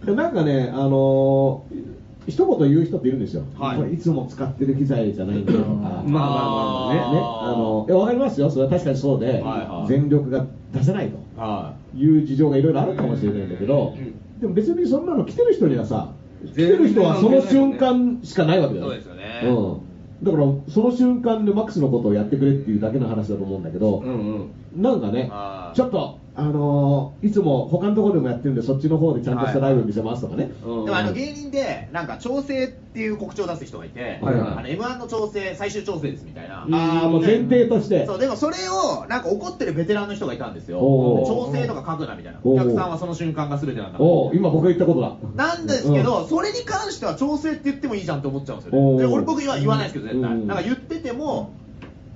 <laughs> なんかね、あのー一言言う人っているんですよ、はい。これいつも使ってる機材じゃないんだよ。とか、まあまあまあ。ねね、あのいや分かりますよ、それは確かにそうで、はいはい。全力が出せないと。はいう事情がいろいろあるかもしれないんだけど、うん。でも別にそんなの来てる人にはさ、来てる人はその瞬間しかないわけだよ、そうですよね。うん、だからその瞬間でマックスのことをやってくれっていうだけの話だと思うんだけど、うんうん。なんかねちょっとあのーいつも他のところでもやってるんでそっちの方でちゃんとしたライブ見せますとかね、うん。でもあの芸人でなんか調整っていう告知を出す人がいて、はいはい。あの M1 の調整最終調整ですみたいな、ああもう前提として。そうでもそれをなんか怒ってるベテランの人がいたんですよ。調整とか書くなみたいな。お客さんはその瞬間が全てなんだ。おー今僕が言ったことだ。なんですけど、それに関しては調整って言ってもいいじゃんって思っちゃうんですよね。で俺僕は言わないですけど絶対、うん。なんか言ってても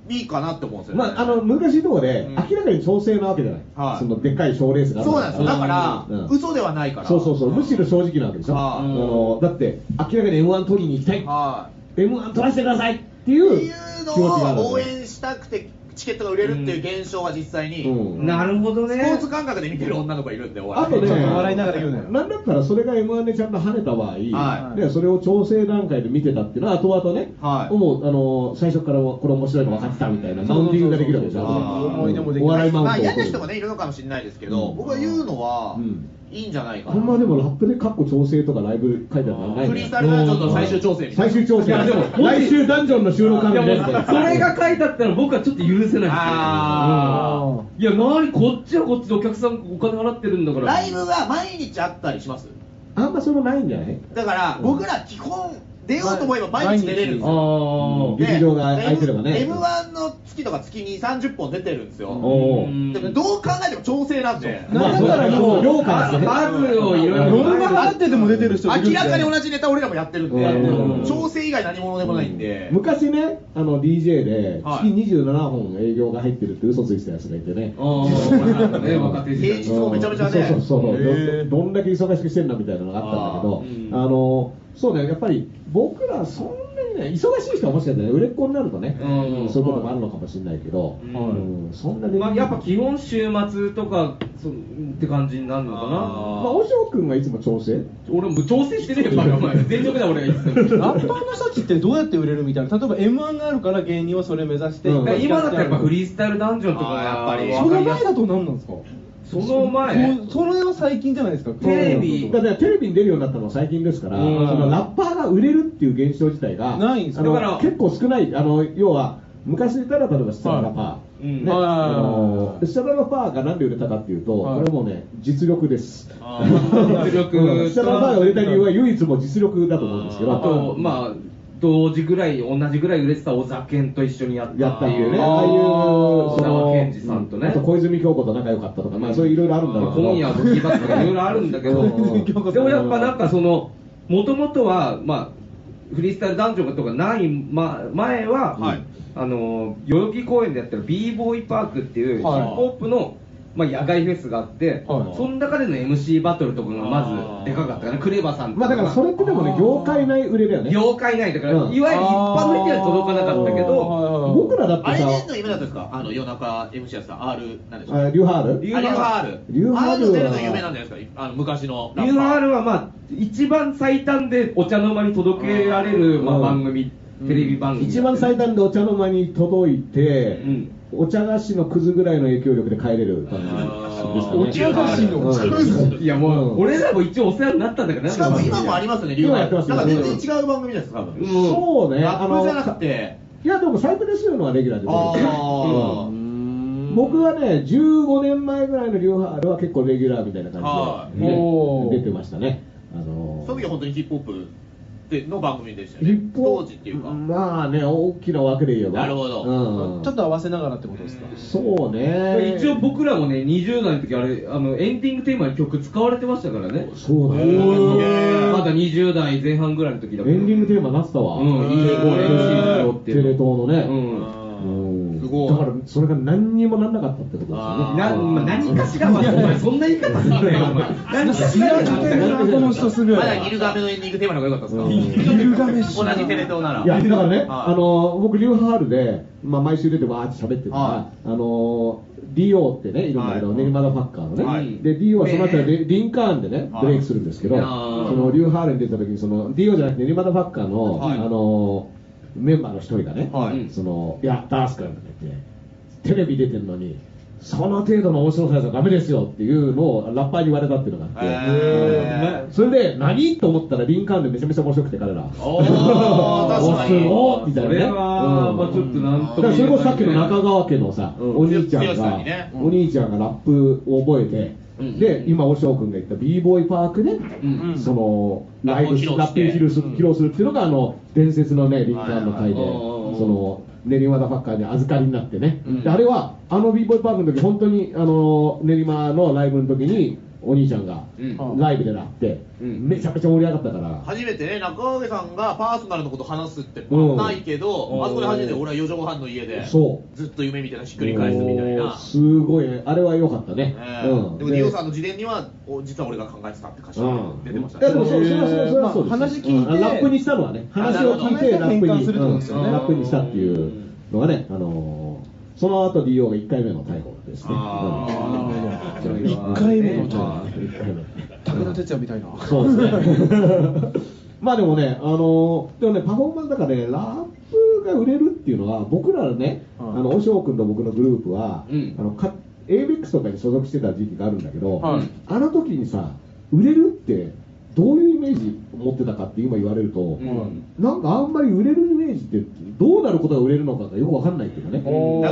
いいかなって思うんですよね、まあ、あの難しいところで、うん。明らかに調整なわけじゃない、はい。そのでっかい賞レースがそうなんですよ。だから、うん。嘘ではないから。そうそうそう、むしろ正直なわけでしょ、はい。あのだって、明らかに m 1取りに行きたい、はい。m 1取らせてくださいっていういうの気持ちがあるを応援したくてチケットが売れるっていう現象が実際に、うん。なるほどね。スポーツ感覚で見てる女の子がいるんで、おあとね、笑いながら言うなよ。なんだったらそれが m 1でちゃんと跳ねた場合、はい。でそれを調整段階で見てたっていうのは、後々ね、はい。もうあの最初からこれ面白いの分かってたみたいな、マウンティングができるわけでしょ、そうそうそう後で思い出もできお笑いマウンまあトを嫌な人もね、いるのかもしれないですけど、うん僕は言うのはうん、いいんじゃないかあんまな。でもラップでカッコ調整とかライブ書いてあるのはないフリースタイルダンジョンの最終調整みたいな。最終調整。いやでも来週ダンジョンの収録あるんでそれが書いてあったら僕はちょっと許せない。ですよあいやなにこっちはこっちでお客さんお金払ってるんだから。ライブが毎日あったりします？あんまそれないんじゃない？だから、僕ら基本、出ようと思えば毎日出れるんですよ。あで劇場が空いてればね。M- M1 の月とか月に30本出てるんですよ。でもどう考えても調整なんで。なん。だったらもう量からね数をいろいろノルマ払ってでも出てる人明でらかに同じネタ俺らもやってるんで、うん。調整以外何者でもないんで。昔ね、あの DJ ではい。月27本営業が入ってるって嘘ついてたやつがいてね。平日もめちゃめちゃね。そうそうそう、へー。どどんだけ忙しくしてんだみたいなのがあったんだけど、あのそうね、やっぱり僕らそんなにね、忙しい人はもしかしたらね、売れっ子になるとね、うん。そういうこともあるのかもしれないけど、うん。うんそんなに、まあ、やっぱ基本週末とかそって感じになるのかな。まあ、おしょうくんがいつも調整？俺も調整してねえよバカお前。<laughs> 全力だ俺がいつでも。ラッパーの人たちってどうやって売れるみたいな。例えば m 1があるから芸人はそれ目指して、うん。今だったらやっぱフリースタイルダンジョンとかがやっぱりその前だと何なんですか？その前。そそれは最近じゃないですか。テレビ。だからテレビに出るようになったのは最近ですから、うん。そのラッパーが売れるっていう現象自体がないんですだから結構少ない。あの要は昔で言ったら例えばスチャダラパー、うんねはい。あのスチャダラパーがなんで売れたかっていうと、はい。これもうね実力です。実力うん。スチャダラパーが売れた理由は唯一も実力だと思うんですけど。あとまあ同時ぐらい同じぐらい売れてた小沢健と一緒にやった。やっていうね、あああいう小沢健二さんとね。あと小泉京子と仲良かったとか、まあそういういろいろあるんだろうけど、今夜ブギバスとかいろいろあるんだけど。<laughs> うんでもやっぱなんかそのもともとはまあフリースタイルダンジョンとかない、ま、前は、はい。あの代々木公園でやってる b ボーイパークっていうヒはい。ップホップの、まあ、野外フェスがあって、はい。その中での MC バトルとかがまずでかかったかな。クレバさんとまあだからそれってでもね、業界内売れだよね。業界内だから、うん。いわゆる一般の人には届かなかったけど、ど僕らだってあれさ、出んの夢だったんですか？あの夜中 MC やってた R なんでしょう？あリューハール？リュあリューハール。リューハール出るの夢なんじゃないですか？あの昔のラッパー。UR はまあ一番最短でお茶の間に届けられる、まあ、うん。番組、テレビ番組。一番最短でお茶の間に届いて、うんお茶菓子のくずぐらいの影響力で帰れる番組ですかね。お茶菓子のお茶菓子い？やもう、うん俺らも一応お世話になったんだからしかも今もありますよね、リュウ今やってますよなんか全然違う番組です多分。うん。そうね、ラップじゃなくて、いやでもサイプでするのはレギュラーであー。うん。僕はね、15年前ぐらいのリューハールは結構レギュラーみたいなはい感じで、ね出てましたね。あのー。その時は本当にヒップホップでの番組でしたね。当時っていうか。まあね、大きな枠で言えば。なるほどうんちょっと合わせながらってことですか？そうね。一応僕らもね、20代の時あれ、あの、エンディングテーマに曲使われてましたからね。そうだへーまだ20代前半ぐらいの時だから。エンディングテーマなってたわ。うん、いいへー MC っていうテレ東のね。うん。ごい。だから、それが何にもなんなかったってことですよね。何かしらは、お前、そんな言い方すんなよ、お前。何かしらはこの人するまだギルガメのエンディングテーマの方が良かったですかうんギルガメッシュ同じテレ東なら。いや、だからね、はいあの僕、リューハールで、まあ、毎週出てわーって喋ってるから、はあの DO ってね、いるんだけど、はい。ネリマダファッカーのね、はい。で DO はその後リンカーンでね、はい。ブレイクするんですけど、そー。のリューハールに出た時にその DO じゃなくてネリマダファッカーの、はい。あのメンバーの一人がね、はい。そのいや、ダース君って言って、テレビ出てるのに、その程度の面白さじゃダメですよっていうのをラッパーに言われたっていうのがあって、へそれで何と思ったらリンカーンでめちゃめちゃ面白くて彼ら。おーすごいみたいなね。それまあちょっとなんともだからそれこそさっきの中川家のさ、うん。お兄ちゃんが、にね。お兄ちゃんがラップを覚えて、うんで今おしょう君が言った b ボーイパークで、うんそのライブラップを披露して。ラップを披露する披露するっていうのがあの伝説のねリンカーンの回で、その練馬ダファッカーに預かりになってね、あれはあの b ボーイパークの時本当にあの練馬のライブの時にお兄ちゃんがうん。ライブでなって、うん。めちゃめちゃ盛り上がったから。初めてね中川さんがパーソナルのこと話すって、うん。ないけど、うん。あそこで初めて俺は四畳半の家でそう。ずっと夢みたいなひっくり返すみたいな。すごい。ねあれは良かったね、え。ーでもディオさんの自伝にはお実は俺が考えてたって歌詞が出てましたいやでもそれそれはそれはそうです、まあ話聞いてうん。ラップにしたのはね話を聞いてラップに変換するってことですよね。うん。ラップにしたっていうのがね、あのーその後 DO が1回目の逮捕ですね。あー。うん一回目のあー一回目武田鉄矢みたいな。そうですね。まあでもね、あのーでもね、パフォーマンスだからね、ラップが売れるっていうのは、僕らね、はいあの、おしょう君と僕のグループは、うん。あの、か ABEX とかに所属してた時期があるんだけど、はい。あの時にさ、売れるって、どういうイメージ持ってたかって今言われると、うん。なんかあんまり売れるイメージって、どうなることが売れるのかがよくわかんないっていうかね。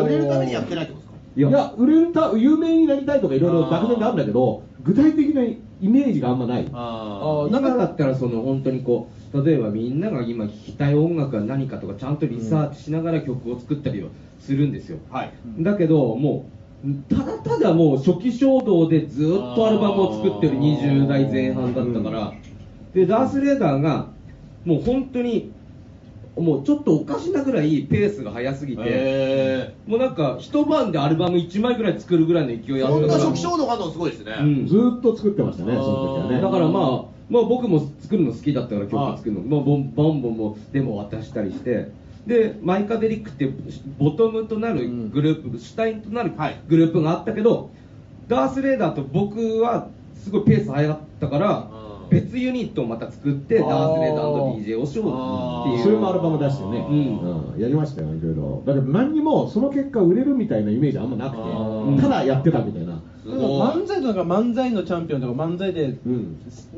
売れるためにやってないってことですか？いや売れるた有名になりたいとかいろいろ漠然とあるんだけど具体的なイメージがあんまない。あ今だったらその本当にこう例えばみんなが今聴きたい音楽は何かとかちゃんとリサー。チしながら曲を作ったりはするんですよ、はいだけどもうただただもう初期衝動でずっとアルバムを作ってる20代前半だったから、でダース・レーダーがもう本当にもうちょっとおかしなぐらいペースが速すぎて、へもうなんか一晩でアルバム1枚ぐらい作るぐらいの勢いあったから。そんな初期衝動があるのすごいですね、うん。ずーっと作ってましたねその時はね。だからまあ、まあ、僕も作るの好きだったから曲作るの、まあ、ボンボンボンもデモ渡したりしてでマイカデリックっていうボトムとなるグループ、主体となるはい。グループがあったけど、ダース・レーダーと僕はすごいペース速かったからうん別ユニットをまた作ってダース・レーダーと DJ をしようっていう。それもアルバム出してね、うん。うん。やりましたよいろいろ。だけど何にもその結果売れるみたいなイメージあんまなくてー。ただやってたみたいな漫才とか漫才のチャンピオンとか漫才でうん。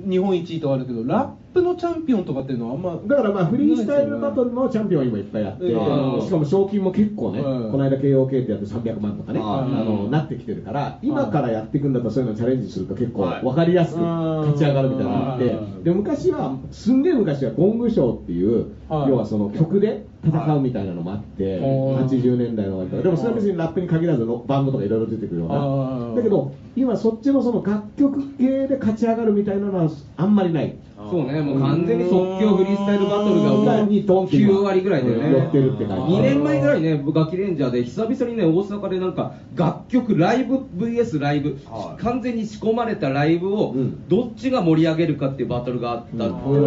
日本一位とかあるけどラップのチャンピオンとかっていうのはあんまだからまあフリースタイルバトルのチャンピオンは今いっぱいあって、うん。しかも賞金も結構ね、うん。この間 KOK ってやって300万とかね、うん。あのなってきてるから、今からやっていくんだったらそういうのチャレンジすると結構はい。分かりやすくうん。勝ち上がるみたいなのがあって、うん。で昔は、すんげえ昔はゴングショーっていう、はい。要はその曲で戦うみたいなのもあって、はい。80年代の終わりとか、でもそれは別にラップに限らずのバンドとかいろいろ出てくるようはないだけど、今そっちのその楽曲系で勝ち上がるみたいなのはあんまりない。そうねもう完全に即興フリースタイルバトルがもうにドンって今9割ぐらいでね。寄ってるって感じ。2年前ぐらいね、ガキレンジャーで久々にね、大阪でなんか楽曲、ライブ VS ライブ、はい。完全に仕込まれたライブをうん。どっちが盛り上げるかっていうバトルがあった、うん。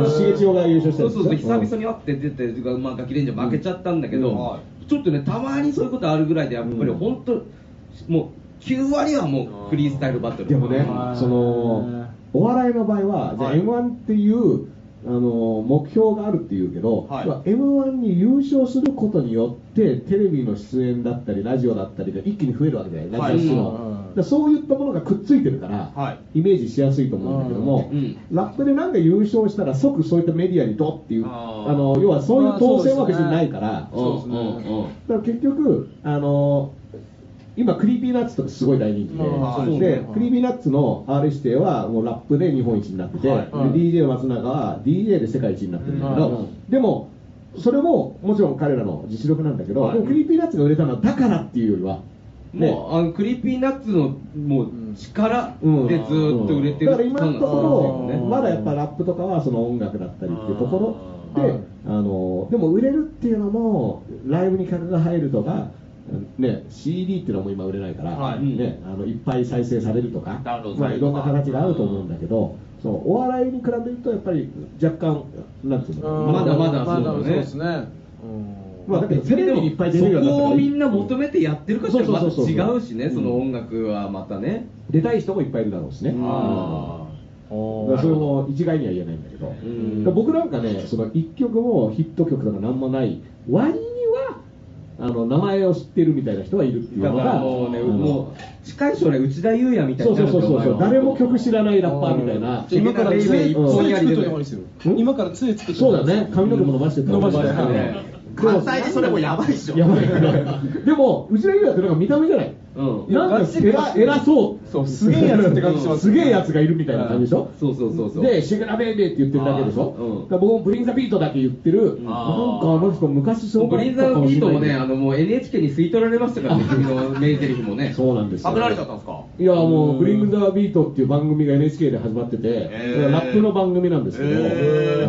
が優勝したそうそうそう、久々にに会って出て、まあ、ガキレンジャー負けちゃったんだけど、うん。はちょっとね、たまにそういうことあるぐらいで、やっぱりうん。本当、もう9割はもうフリースタイルバトル。でもねはいそのお笑いの場合はじゃあはい m 1っていうあの目標があるっていうけど、はい。まあ m 1に優勝することによってテレビの出演だったりラジオだったりが一気に増えるわけだよラジオ出の、はいだからそういったものがくっついてるから、はい。イメージしやすいと思うんだけども、うんラップでなんか優勝したら即そういったメディアにドっていうあの要はそういう当選は別にないから、うんうんうん。だから結局、あの今、 Creepy Nuts とかすごい大人気で、で Creepy Nuts の R 指定はもうラップで日本一になってて、はいで DJ 松永は DJ で世界一になってるんだけど、うん。でも、それももちろん彼らの実力なんだけど、 Creepy Nuts が売れたのはだからっていうよりは、ね。もうあの Creepy Nuts のもう力うんでずーっと売れてるだから今のところ、うんまだやっぱラップとかはその音楽だったりっていうところで、うん。あのでも売れるっていうのもライブに客が入るとか、ね、CD っていうのも今売れないから、はい。ね、あのいっぱい再生されるとかダウンロードまあ、いろんな形があると思うんだけど、そうお笑いに比べるとやっぱり若干なんていうの、まだまだまだそうですね。まあだけどテレビにいっぱい出るようになったらそこをみんな求めてやってるかってまたそうそうそう。そう違うしね、その音楽はまたね。出たい人もいっぱいいるだろうしね。あだからそれも一概には言えないんだけど、僕なんかね、その一曲もヒット曲とかなんもない割あの名前を知ってるみたいな人がいるっていうだからのがもうね、もう、近い将来、内田裕也みたいそうになるそうそうそう。お前は誰も曲知らないラッパーみたいな。今から杖杖一本やりで今から杖作っといたそうだね。髪の毛も伸ばして伸ばしてねはい関西でそれもやばいっしょ。やばい。でも内田裕也ってなんか見た目じゃないうん。なんか偉偉そう。そうすげえやつって感じしますすげえやつがいるみたいな感じでしょ？そうそうそうそう。で、シグナベイベーって言ってるだけでしょ、うん。だから僕もブリングザビートだけ言ってる、なんかあの人、昔すごかったブリンザービートもね、あののもう NHK に吸い取られましたからね、<laughs> 君の名台詞もね。そうなんですよ。られちゃったんですか？いや、もう、ブリングザビートっていう番組が NHK で始まってて、ラップの番組なんですけど、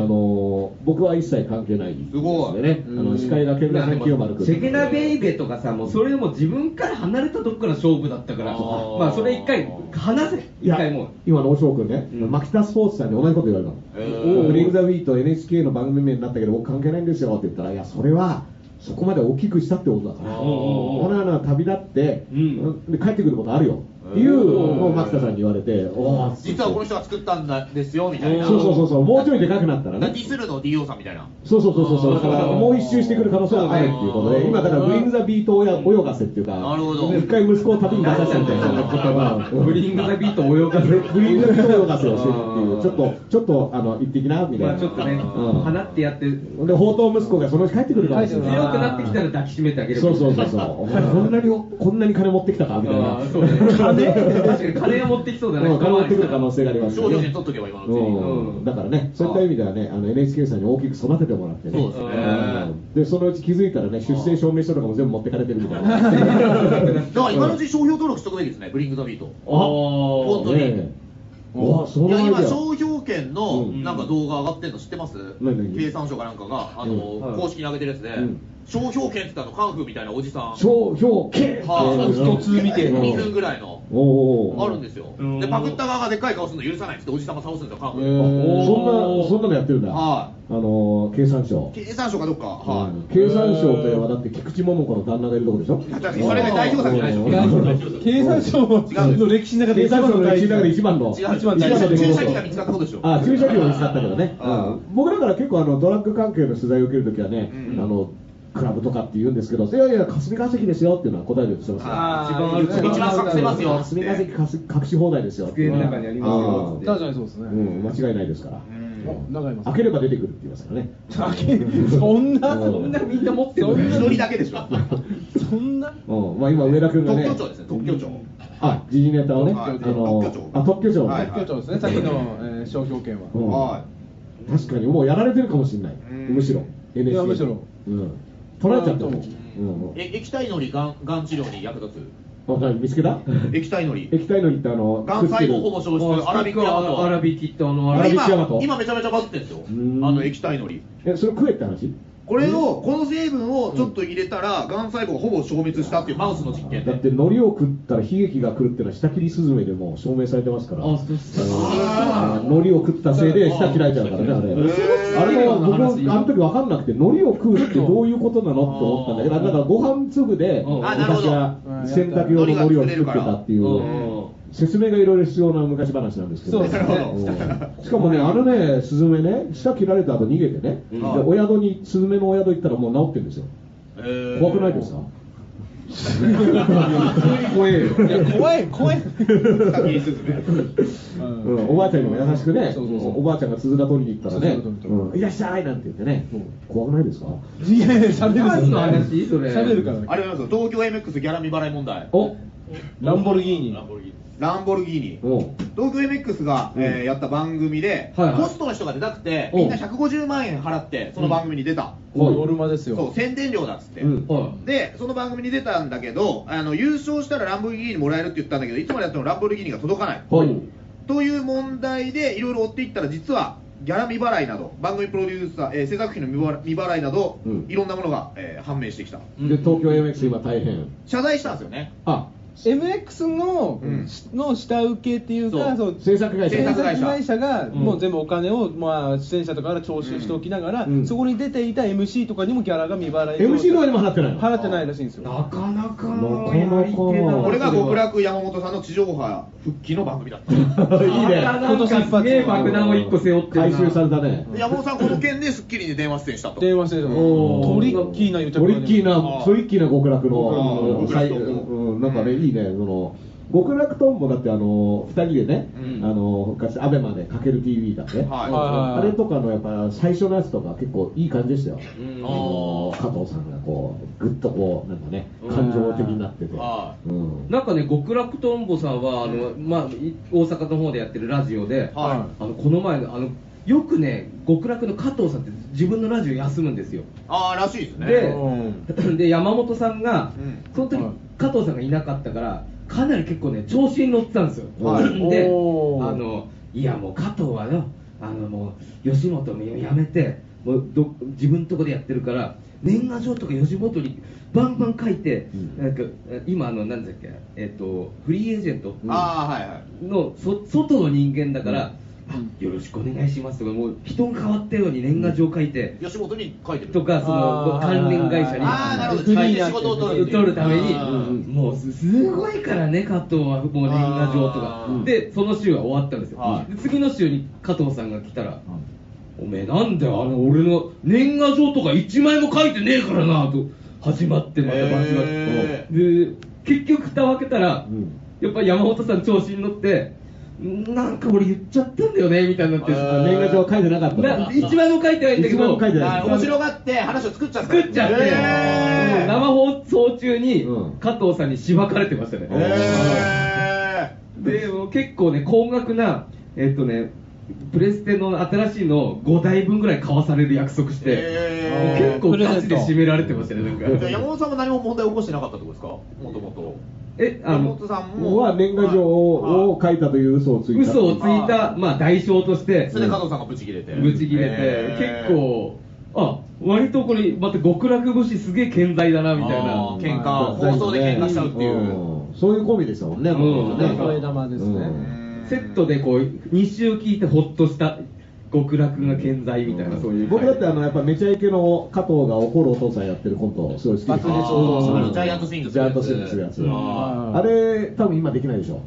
あの僕は一切関係ないすごい。でね、あの司会がケンナさん清丸君。シェケナベイベとかさ、もうそれでも自分から離れたとこから勝負だったから、まあそれ一回離せ、いや一回もう。今の大翔君ね、うん。マキタスポーツさんに同じこと言われたの。ブリングザビート NHK の番組名になったけど僕関係ないんですよって言ったら、いや、それはそこまで大きくしたってことだから、おー。俺らの旅立って、うん。で帰ってくることあるよいうのを牧田さんに言われて、おー実はこの人が作ったんだですよみたいな。そうそうそうそう、もうちょいでかくなったらね。デ。ィスるの DO さんみたいな。そうそうそうそう。そう、だからもう一周してくる可能性があるっていうことで、今だからブリングザビート泳がせっていうか、なるほど。一回息子を旅に出させたみたいなことが、ブリングザビート泳がせブリングザビート泳がせをしてるっていう、ちょっと、ちょっと、あの、行ってきな、みたいな。まあちょっとね、うん。放ってやって、で、宝刀息子がそのうち帰ってくるかもしれない。強くなってきたら抱きしめてあげればそうそうそうそう。お前こんなに、こんなに金持ってきたかみたいな <laughs> 確かに金が持ってきそうだねうん金持ってくる可能性がありますよね少女に取っとけば今のうちにうんだからね、そういった意味ではね、あの NHK さんに大きく育ててもらって。ね、そうですね。うんでそのうち気づいたらね、出生証明書とかも全部持ってかれてるみたいな。だから今のうちに商標登録しとくべきですねブリングザビートあ本当に。いや今商標権のうん。なんか動画上がってるの知ってます、経産省かなんかがあの、うん。はい。公式に上げてるやつで、うん。商標権って言ったのカンフーみたいなおじさん。商標権。はい。一つ見て2分ぐらいのあるんですよ。うん。でパクった側がでっかい顔するの許さないっておじさんが倒すんですよカー。ーそんなそんなのやってるんだ。はあの経産省。経産省かどっか。はい、うん。経産省といえばだって菊池桃子の旦那がいるとこでしょ？それね代表作じゃないでしょうん。<laughs> 経産省の歴史の中で経産省の歴史の中で一番の。一番大事注射器が見つかったことでしょ。あ注射器も見つかったけどね、僕だから結構あのドラッグ関係の取材を受けるときはね、うん。あのクラブとかって言うんですけど、いやいや、霞が関ですよっていうのは答えるようにしてます一番隠せますよ。霞が関隠し放題ですよ。机の中にありますようん。確かにそうですね。うん、間違いないですから。うん。中います開ければ出てくるって言いますからね。そんなうん。そんなみんな持ってる一人だけでしょ。そんな。うん、まあ今上田君がね。特許庁ですね。特許庁。あ、時事ネタをね、はい。あの特許庁。あ特許庁、はい。特許庁ですね。さっきの、えー商標権は、確かにもうやられてるかもしれない、うん。むしろ。NHK いやむしろ。うん、取られちゃったもん、ううん。え液体のりがんがん治療に役立わかる。見つけた？つ液体のり液体のりってあのがん細胞ほぼ消失粗挽きヤマト粗挽きってあの、粗挽きヤマト今今めちゃめちゃバズってるんですよ。うん。あの液体のりえそれ食えって話？これをこの成分をちょっと入れたらがん細胞がほぼ消滅したっていうマウスの実験でだって海苔を食ったら悲劇が来るっていうのは下切りスズメでも証明されてますから。海苔を食ったせいで舌切られちゃうからねあれ。あれも僕あの時分かんなくて海苔を食うってどういうことなのって思ったんだけどだからご飯粒でうん。あなるほど。昔は洗濯用の海苔を作ってたっていううん説明がいろいろ必要な昔話なんですけど、そうですね。うん。しかもね、あのね、スズメね、舌切られた後逃げてね、でお宿に、スズメのお宿行ったらもう治ってるんですよ。怖くないですか？怖えよ。怖い怖い、うん、おばあちゃんにも優しくね、そうそうそう。おばあちゃんが鈴田取りに行ったらね、うん。いらっしゃいなんて言ってね、怖くないですか？いやいや喋る何の話それ喋るから。あれありますよ。東京 MX ギャラ未払い問題。お。ランボルギーニランボルギーニ。お東京 MX が、えーやった番組で、はいはい。ホストの人が出たくてう。んみんな150万円払ってその番組に出た、ノルマですよ。そう宣伝料だっつって、うん。はでその番組に出たんだけどあの優勝したらランボルギーニもらえるって言ったんだけどいつまでやってもランボルギーニが届かない、はい。という問題でいろいろ追っていったら実はギャラ未払いなど番組プロデューサー、えー制作費の未払未払いなど、うん。いろんなものが、えー判明してきた。で、東京 MX 今大変。謝罪したんですよね。あ、MX の,、うん。の下請けっていうかそう。そう制作会社。制作会社が、ん。もう全部お金を、まあ、出演者とかから徴収しておきながら、うん。そこに出ていた MC とかにもギャラが未払い MC の方にも払ってないの？払ってないらしいんですよなかなかなのこれが極そ楽山本さんの地上波復帰の番組だった。<laughs> いいね。なんか。すげえ爆弾を一個背負って。回収されたねで山本さんこの件で『スッキリ』に電話出演したと。電話してた。おートリッキーなトリッキーなトリッキーな極楽のなんかねいいねその極楽とんぼだってあの二人でね、うん。あの昔アベマでかける TV だね、はい。はいあれとかのやっぱ最初のやつとか結構いい感じでしたよ、うん。あの加藤さんがこうぐっとこうなんかね感情的になってて、はうん。なんかね極楽とんぼさんはあの、まあ、い大阪の方でやってるラジオで、はあのこの前のあのよくね極楽の加藤さんって自分のラジオ休むんですよ。ああ、らしいですね。でで山本さんが、うん。その時、はい加藤さんがいなかったからかなり結構ね調子に乗ってたんですよ、はい。<laughs> であのいやもう加藤はよあのもう吉本もやめてもうど自分のとこでやってるから年賀状とか吉本にバンバン書いて、うん。なんか今あの何だっけえっ、とフリーエージェントああ、はいはい。外の人間だから、あよろしくお願いしますとかもう人が変わったように年賀状書いて、吉本に書いてる。とかその関連会社に。ああ、なるほど。仕事を取る。取るために。もうすすごいからね加藤はもう年賀状とか。でその週は終わったんですよ、次の週に加藤さんが来たら、おめえなんであの俺の年賀状とか1枚も書いてねえからなと始まってまたバチバチへで結局蓋を開けたら、うん。やっぱり山本さん調子に乗ってなんか俺言っちゃったんだよねみたいになって年賀状書いてなかったな一枚も書いてないんだけど面白がって話を作っちゃった。作っちゃって、へー。生放送中にうん。加藤さんにしばかれてましたね、へでもう結構ね高額なえっとねプレステの新しいのを5台分ぐらい買わされる約束して、へー。結構ガチで締められてましたねなんか。山本さんも何も問題起こしてなかったってことですか？もともと。えあのさんも。は年賀状を書いたという嘘をついた。嘘をついたまあ代償として。それで加藤さんがブチ切れて。ブチ切れて。結構あ割とこれまた極楽節すげえ健在だなみたいな。喧嘩放送で喧嘩しちゃうっていう。うん。そういうコンビでしたもんね、うん。もともとね声玉ですね。うん。セットでこう2週聞いてほっとした極楽が健在みたいなそういう。僕だってあのやっぱめちゃイケの加藤が怒るお父さんやってるコントすごい好きです。ジャイアントスイングジャイアントスイングするやつ。ああれ多分今できないでしょ。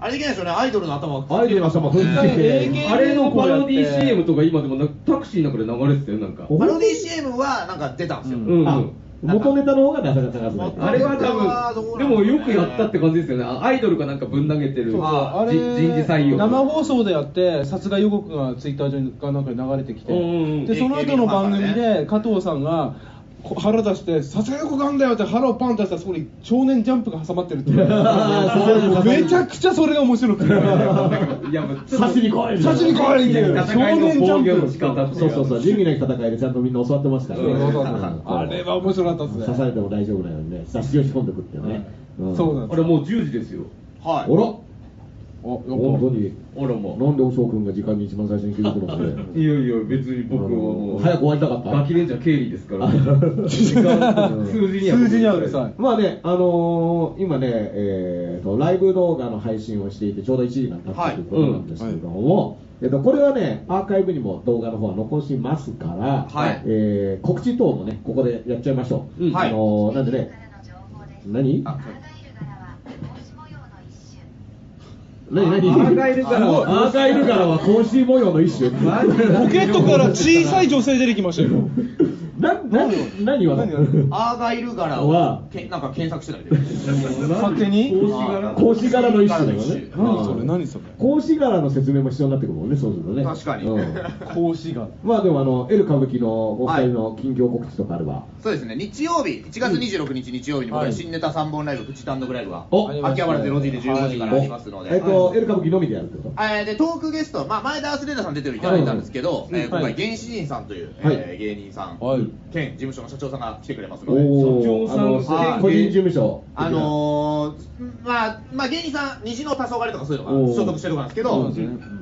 あれできないでしょうね、アイドルの頭。アイドルの頭振ってて AKB あれのパロディ CM とか今でもなタクシーの中で流れてたよなんか。パロディ CM はなんか出たんですよ。うん。あ元ネタの方がなかなかない。あれは多分でもよくやったって感じですよね。あアイドルがなんかぶん投げてる。人事採用生放送でやって殺害予告がツイッター上かなんかに流れてきて、うんうんうん。でその後の番組で加藤さんがこ腹出して「殺害予告あんだよ」って腹をパンと出したらそこに少年ジャンプが挟まってるっていう。めちゃくちゃそれが面白くてい。やもう刺しに来い刺しに来いっていう少年ジャンプ仕方そうそうそう、地味な戦いでちゃんとみんな教わってますから。ね。そうそうそうう。んあれは面白かったですね。刺されても大丈夫なようにね、刺しを仕込んでくっていうね。んそうなんですあれもう10時ですよ。はい。あら？おやっぱ本当に。あらも。なんでおしょうくんが時間に一番最初に気づくのかね。<laughs> いやいや別に僕はもう早く終わりたかった？ガキレンジャー経理ですから。時間数字には数字にはうるさいまあね、あのー今ね、えーと、ライブ動画の配信をしていて、ちょうど1時間経ったということなんですけれども、えっと、これはね、アーカイブにも動画の方は残しますから、はい。えー告知等もね、ここでやっちゃいましょう。うん。あのーなんでね、何？あ何何？アーガイル柄は。アーガイル柄は格子模様の一種。ポケットから小さい女性出てきましたよな、何何は何アーガイル柄はをけなんか検索していで。す。勝手に？格子柄の一種だよね。何それ何それ。格子柄の説明も必要になってくるもんね、そうするとね。確かに。うん。格子がまあでもあの、エル歌舞伎のお二人の近況告知とかあれば。そうですね、日曜日、1月26日日曜日に新ネタ3本ライブ、プチ単独ライブが、お秋葉原ゼロ時で15時からありますので、えっと、エル歌舞伎のみでやるってこと？えーでトークゲスト、まあ、前田アスレーダーさん出ていただいたんですけど、今回、はい原始人さんという、芸人さん、はい兼事務所の社長さんが来てくれますので、社長さん個人事務所。あのーまあ、まあ、芸人さん、虹の黄昏とかそういうのが所属してるとこなんですけど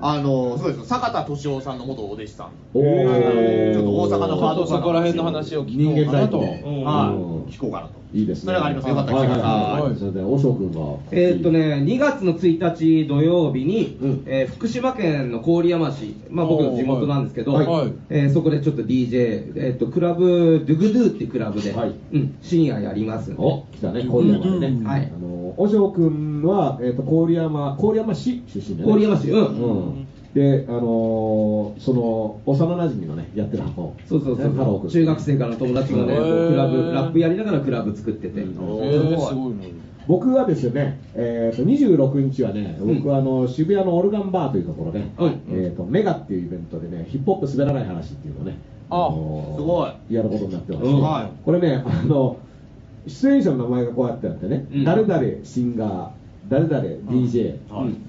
あのーそうです坂田敏夫さんの元お弟子さん。ちょっと大阪のハードそこら辺の話を聞こうかなと。はうん聞こうかなと。いいですね。それがありますよかったらはいはい聞いてくださいはい。それで、おしょうくんが。えーっとね、2月の1日土曜日に、うんえー福島県の郡山市、まあ、僕の地元なんですけど、はいはいえーそこでちょっと DJ、えーっとクラブドゥグドゥっていうクラブで、はいうん、深夜やりますんでお、来たね、郡山でね。うんはいあの、おしょうくんは、えっと、郡山、郡山市出身。郡山市うんうん。で、あのーその、幼馴染のね、やってる箱。そうそうそう。ね。中学生からの友達がね、クラブラップやりながらクラブ作ってて、えー、すごいね。僕はですね、えー、と26日はね、うん。僕はあの渋谷のオルガンバーというところで、うんえー、とメガっていうイベントでね、ヒップホップ滑らない話っていうのをね、あのーすごい。やることになってまして、うん。はい。これね、あの出演者の名前がこうやってあってね、うん。誰々シンガー、誰々 DJ、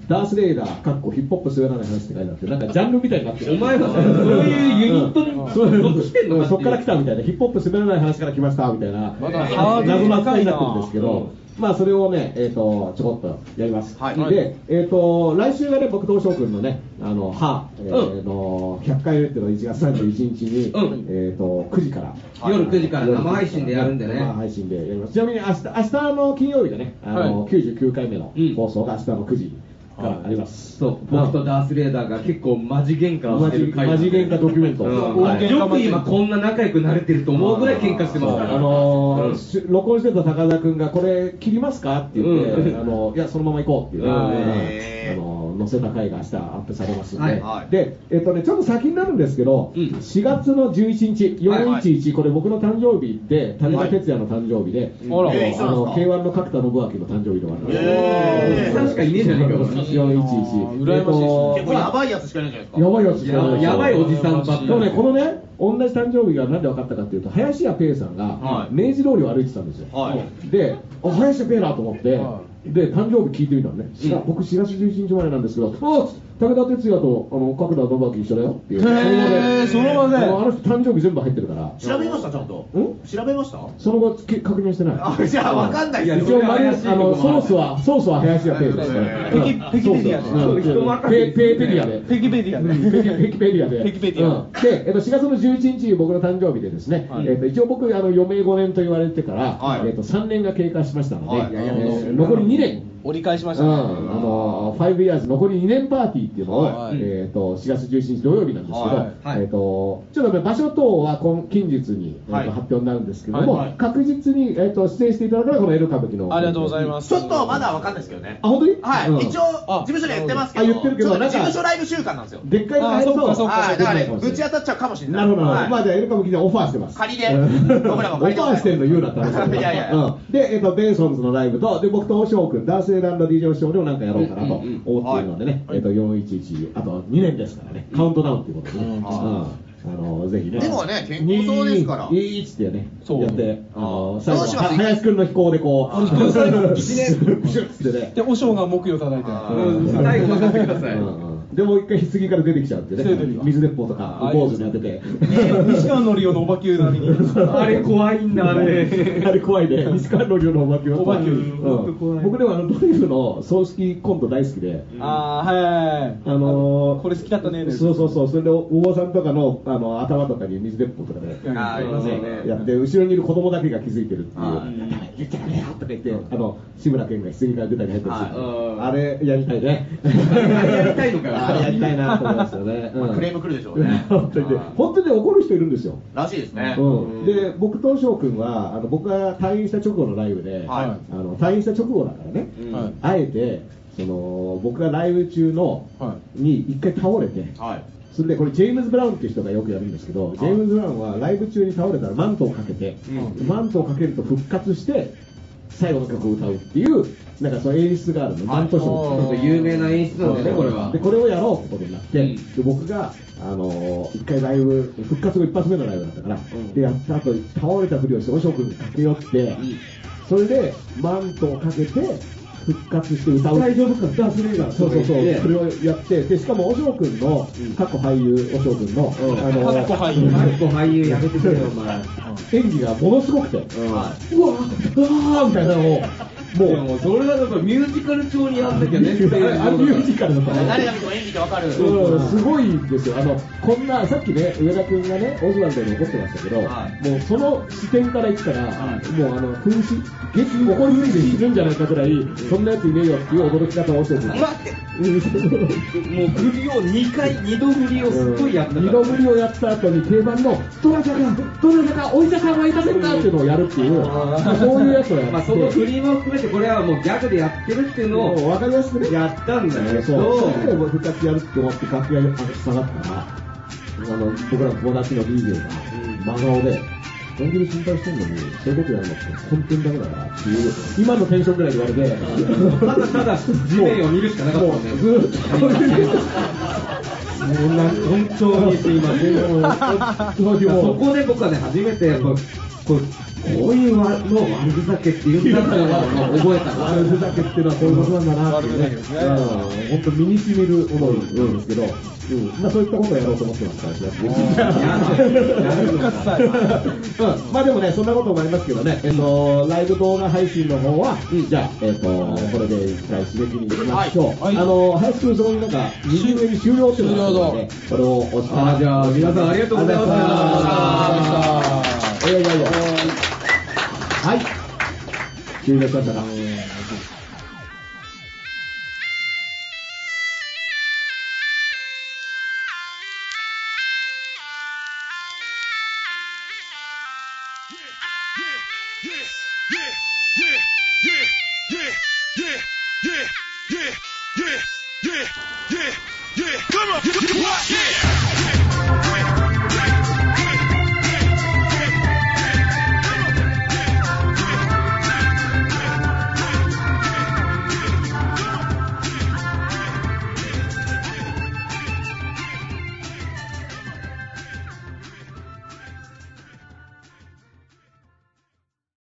ダースレイダー、かっこヒップホップ滑らない話って書いてあって、なんかジャンルみたいになってる。お前はさそういうユニットにうんそういう。そっから来たみたいな、ヒップホップ滑らない話から来ましたみたいな、まだ謎の扱いになってるんですけど、まあそれをね、えっ、と、ちょこっとやります。はい。で、えっ、と、来週がね、僕と翔くんのね、あの、歯、えーの、100回目っていうのを1月31日に、うん。えっ、と、9時から。夜9時から生配信でやるんでね。生配信でやります。ちなみに明日、明日の金曜日がね、あの、はい。99回目のうん。放送が明日の9時からあります。そう僕とダースレーダーが結構マジ喧嘩をしてる回マジマジ喧嘩ドキュメント。うん。はい。よく今こんな仲良くなれてると思うぐらい喧嘩してますから。あのーうん。し録音してた高田君がこれ切りますかって言って、うん。あのいやそのまま行こうっていう、あの載せた回が明日アップされますんで、はい。はい。でえっとねちょっと先になるんですけど、うん。4月の11日はいはい。411、これ僕の誕生日で武田鉄矢の誕生日で、あら。えーいつあのなんですか。K1 の角田信明の誕生日でもあります。えー。さんしかいねえじゃねえか。よ411。羨ましい結構やばいやつしかいないんじゃないですか。やばいやつしかないですよ。やばいおじさんばっかり。でもね、このね、同じ誕生日がなんで分かったかっていうと、林家ペーさんがはい。明治通りを歩いてたんですよ。はい。で、あ林家ペーだと思って、はで、誕生日聞いてみたのね。僕4月11日生まれなんですけど、あ武田鉄矢とあの角田信朗一緒だよっていう。へーその場であのあの人誕生日全部入ってるから。調べました、ちゃんと。ん？調べました？その後け確認してない。あ、じゃあわかんないです一応マリあのソースはソースは林家ペーですから。ペキペキペディアで。ペペペディアで。ペキペディアペキペディアで。ペキペディアうん。で、えっと、4月の11日、僕の誕生日でですね、はい。えっと、一応僕、あの、余命5年と言われてから、はい。えっと、3年が経過しましたので、はい。えー残り2年。折り返しましうん、たね。あの、5 years 残り2年パーティーっていうのを、はい。えっと、4月11日土曜日なんですけど、はい。えっと、ちょっとね、場所等は今近日に、えっとはい。発表になるんですけども、はい。確実に、えっと、出演していただくのはこの L 歌舞伎の。ありがとうございます。ちょっとまだわかんないですけどね。あ、本当に？はい、うん。一応、事務所で言ってますけど、あ言ってるけどちょっとなんか事務所ライブ週間なんですよ。でっかいの入ると、あそっかそっか。はい、だからね、ぶち当たっちゃうかもしれな。ない。るほど、なるほど。はい。まあじゃあ、エルカブキでオファーしてます。仮で。オファーしてんの言うなって話だけど。<laughs> いやいや。うん。で、えっと、ベーソンズのライブと、で、僕とおしょうくん、ダースレイランド DJ おしょうでもなんかやろうかなと思っているのでね、えっと、411、あと2年ですからね、カウントダウンっていうことでね。うん。あの、ぜひね。でもね健康そうですから。いいっつってね、そう。やって、あ最後、は林くんの飛行でこう、<laughs> 一年、プシュッつってね。で、お尚が木曜叩いて。最後任せてくださいでもう一回棺から出てきちゃうってね。水鉄砲とかあ坊主に当てて。西川のりおのおばきゅう並みに。<laughs> あれ怖いんだあれ。あれ怖いね。西川のりおのお化けはお化け僕でもあのドリフの葬式コント大好きで。あー、はい。あのーこれ好きだったね。そうそうそう、それでお坊さんとかのあの頭とかに水鉄砲とかね。やって、後ろにいる子供だけが気づいてるっていう、あー言っちゃダメよとか言って、あの志村けんが棺から出たり入ったりする、はい。あれやりたいね。<laughs> やりたいのかやりたいなと思いますよね。<laughs> まあうん。クレーム来るでしょうね。本当に本当にね怒る人いるんですよ。らしいですね。うん、で僕と翔くんはあの僕が退院した直後のライブで、はい。あの退院した直後だからね、うんはい。あえてその僕がライブ中の、はに一回倒れて、はい。それでこれジェームズ・ブラウンっていう人がよくやるんですけど、ジェームズ・ブラウンはライブ中に倒れたらマントをかけて、マントをかけると復活して最後の曲を歌うっていうなんかそういう演出があるの、マントショーそうそう有名な演出なんだよねこれは。でこれをやろうってことになって、うん。で僕が、あのー一回ライブ復活後一発目のライブだったから、ん。でやった後倒れたふりをしておしょうくんが駆け寄って、それでマントをかけて復活して歌う。大丈夫か？ダースレイダー。そうそうそう、それをやって、でしかもおしょうくん。の、過去俳優おしょうくんの、あの過去俳優。マッコ俳優やめてくれよお前。演技がものすごくて、うわうわーみたいなのをもう。それはやっぱミュージカル調にやんなきゃねっていう。あれミュージカルだったね誰が見ても演技ってわかる。うんすごいんですよ、あのこんなさっきね、上田君がね、オズワルドに怒ってましたけど、はもうその視点から言ったら、もうあの風刺、激怒りついて死ぬんじゃないかぐらい、そんなやついねえよっていう驚き方をしてるんですよ。待って。もう振りを2回2度振りをすっごいやったから。二度振りをやった後に定番の、どなたか、どなたか、お医者さんはいませんかっていうのをやるっていう、そういうやつをやって、まあその振りも含めてこれはもうギャグでやってるっていうのを分かりやすくね、やったんだけそう、どそれでも復活やるって思って楽屋に下がったら、あの、僕らの友達の DJ が、真顔で、本気で心配してんのに、そう。いう。ことやるのって本当にダメだからっていう、今のテンションぐらいで言われて、ただただ地面を見るしかなかったんねずーっともう。な本当にすいませんそこで僕はね初めてやっぱこうこういうのを悪ふざけって言うんだっていうのを覚えた悪ふざけっていうのはこういうことなんだなっていうね、うん、本当身に染みる思いなんですけど、うん、まあそういったことをやろうと思ってますから、うん、まあでもね、そんなこともありますけどね、えっと、ライブ動画配信の方は、じゃあ、えっと、これで一回締め切りにしましょう。はいあの、ハイスクールそこになんか、右上に終了っていうので、これを押したあじゃあ皆さんありがとうございますありがとうございましたいやいやいや。はい。終了しましたか。yeah, yeah,